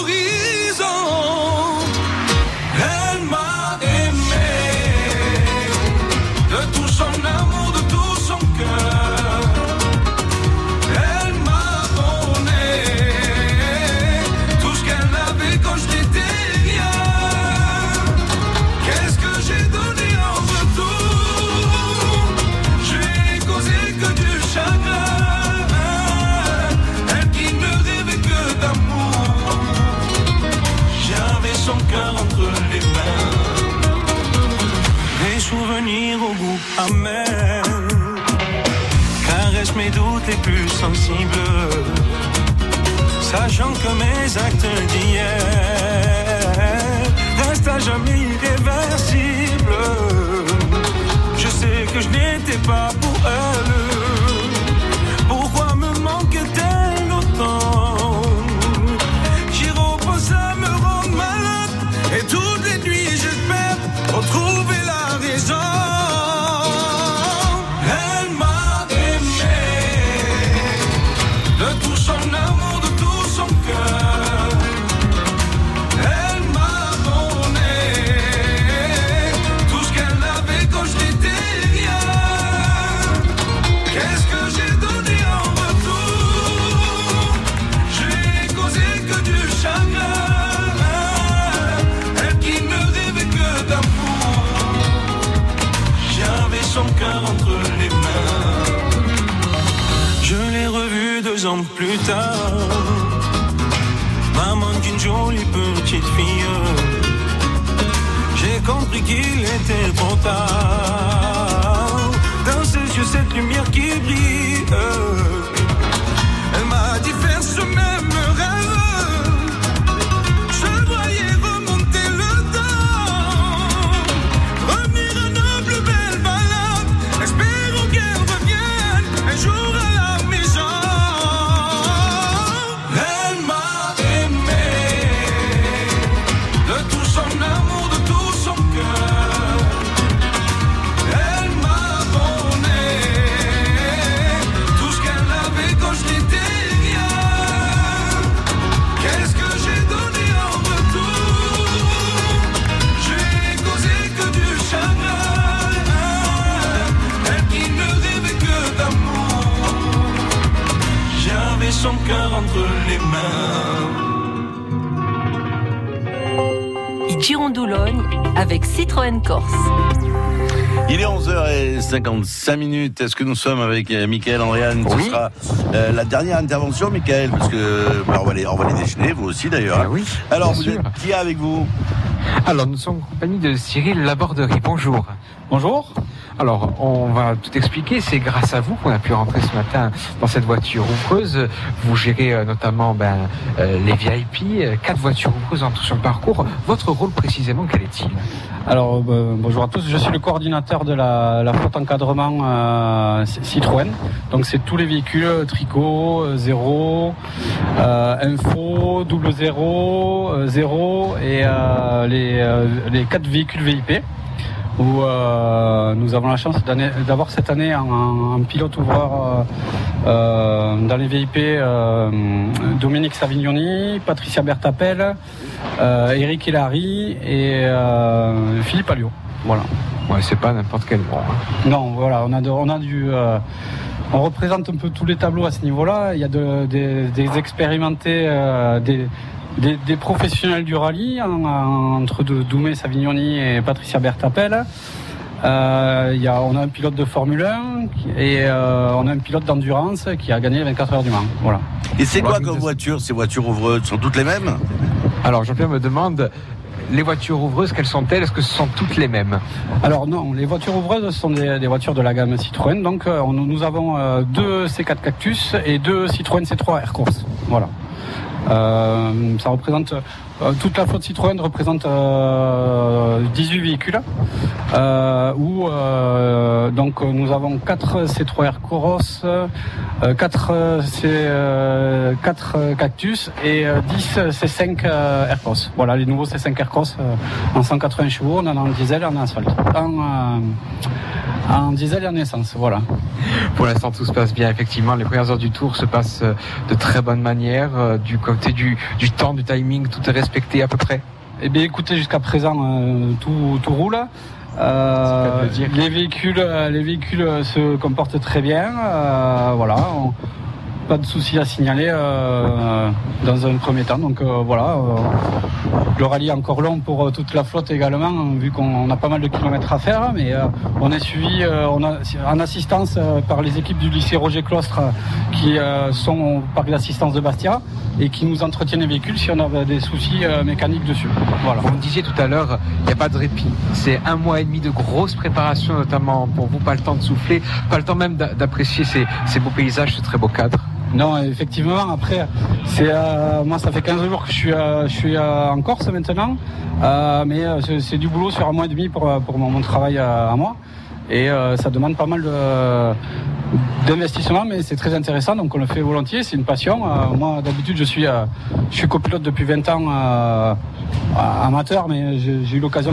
Amer. Caresse mes doutes les plus sensibles. Sachant que mes actes d'hier restent à jamais irréversibles. Je sais que je n'étais pas pour elle. Plus tard. Maman d'une jolie petite fille. J'ai compris qu'il était trop tard. Dans ses yeux, cette lumière qui brille. Citroën Corse. Il est 11h55 minutes. Est-ce que nous sommes avec euh, Michael Andréane? Ce sera euh, la dernière intervention, Michael, parce que bah, on, va les, on va les déchaîner, vous aussi d'ailleurs. oui, Alors, vous êtes qui avec vous? Alors, nous sommes en compagnie de Cyril Laborderie. Bonjour. Bonjour. Alors, on va tout expliquer. C'est grâce à vous qu'on a pu rentrer ce matin dans cette voiture ouvreuse. Vous gérez euh, notamment ben, euh, les VIP, euh, quatre voitures ouvreuses en tout sur le parcours. Votre rôle précisément, quel est-il? Alors bonjour à tous, je suis le coordinateur de la, la flotte encadrement Citroën. Donc c'est tous les véhicules tricot, euh, zéro, euh, info, double zéro, euh, zéro et les, les quatre véhicules VIP. Où euh, nous avons la chance d'avoir cette année un, un pilote ouvreur euh, euh, dans les VIP euh, Dominique Savignoni, Patricia Bertapel, Eric Hilary et Philippe Alliot. Voilà. Ouais, c'est pas n'importe quel bon. Non, voilà, on a, de- on a du. on représente un peu tous les tableaux à ce niveau-là. Il y a de- des, des expérimentés, des, des, des professionnels du rallye, en- en- entre Doumé Savignoni et Patricia Bertapel. Euh, il y a, on a un pilote de Formule 1 qui- et euh, on a un pilote d'endurance qui a gagné les 24 heures du Mans. Voilà. Et c'est quoi comme voiture? Ces voitures ouvreuses sont toutes les mêmes? Alors, Jean-Pierre me demande, les voitures ouvreuses, quelles sont-elles? Est-ce que ce sont toutes les mêmes? Alors non, les voitures ouvreuses sont des, des voitures de la gamme Citroën. Donc euh, on- nous avons euh, deux C4 Cactus et deux Citroën C3 Aircourse. Voilà. Euh, ça représente toute la flotte Citroën représente euh, 18 véhicules euh, où euh, donc euh, nous avons 4 C3 Aircross, euh, 4 C, euh, 4 Cactus et euh, 10 C5 euh, Aircross. Voilà les nouveaux C5 Aircross euh, en 180 chevaux, on en a en diesel et en asphalte. En, euh, diesel et en essence, voilà. Pour l'instant, tout se passe bien. Effectivement, les premières heures du tour se passent euh, de très bonne manière. Euh, Du côté du, du temps, du timing, tout est respecté à peu près. Eh bien, écoutez, jusqu'à présent, euh, tout, tout roule. Euh, les véhicules, euh, les véhicules se comportent très bien. euh, voilà, on- pas de soucis à signaler euh, dans un premier temps. Donc euh, voilà, euh, le rallye est encore long pour toute la flotte également, vu qu'on a pas mal de kilomètres à faire. Mais euh, on est suivi on a, en assistance par les équipes du lycée Roger Clostre qui sont au parc d'assistance de Bastia et qui nous entretiennent les véhicules si on a des soucis mécaniques dessus. Voilà. Vous me disiez tout à l'heure, il n'y a pas de répit. C'est un mois et demi de grosse préparation, notamment pour vous, pas le temps de souffler, pas le temps même d'a- d'apprécier ces, ces beaux paysages, ce très beau cadre. Non, effectivement. Après, c'est euh, moi, ça fait 15 jours que je suis, euh, je suis euh, en Corse maintenant, mais c'est- du boulot sur un mois et demi pour, pour mon, mon travail à moi, et ça demande pas mal d'investissement, mais c'est très intéressant, donc on le fait volontiers. C'est une passion. Moi, d'habitude, je suis, je suis copilote depuis 20 ans, amateur, mais j'ai eu l'occasion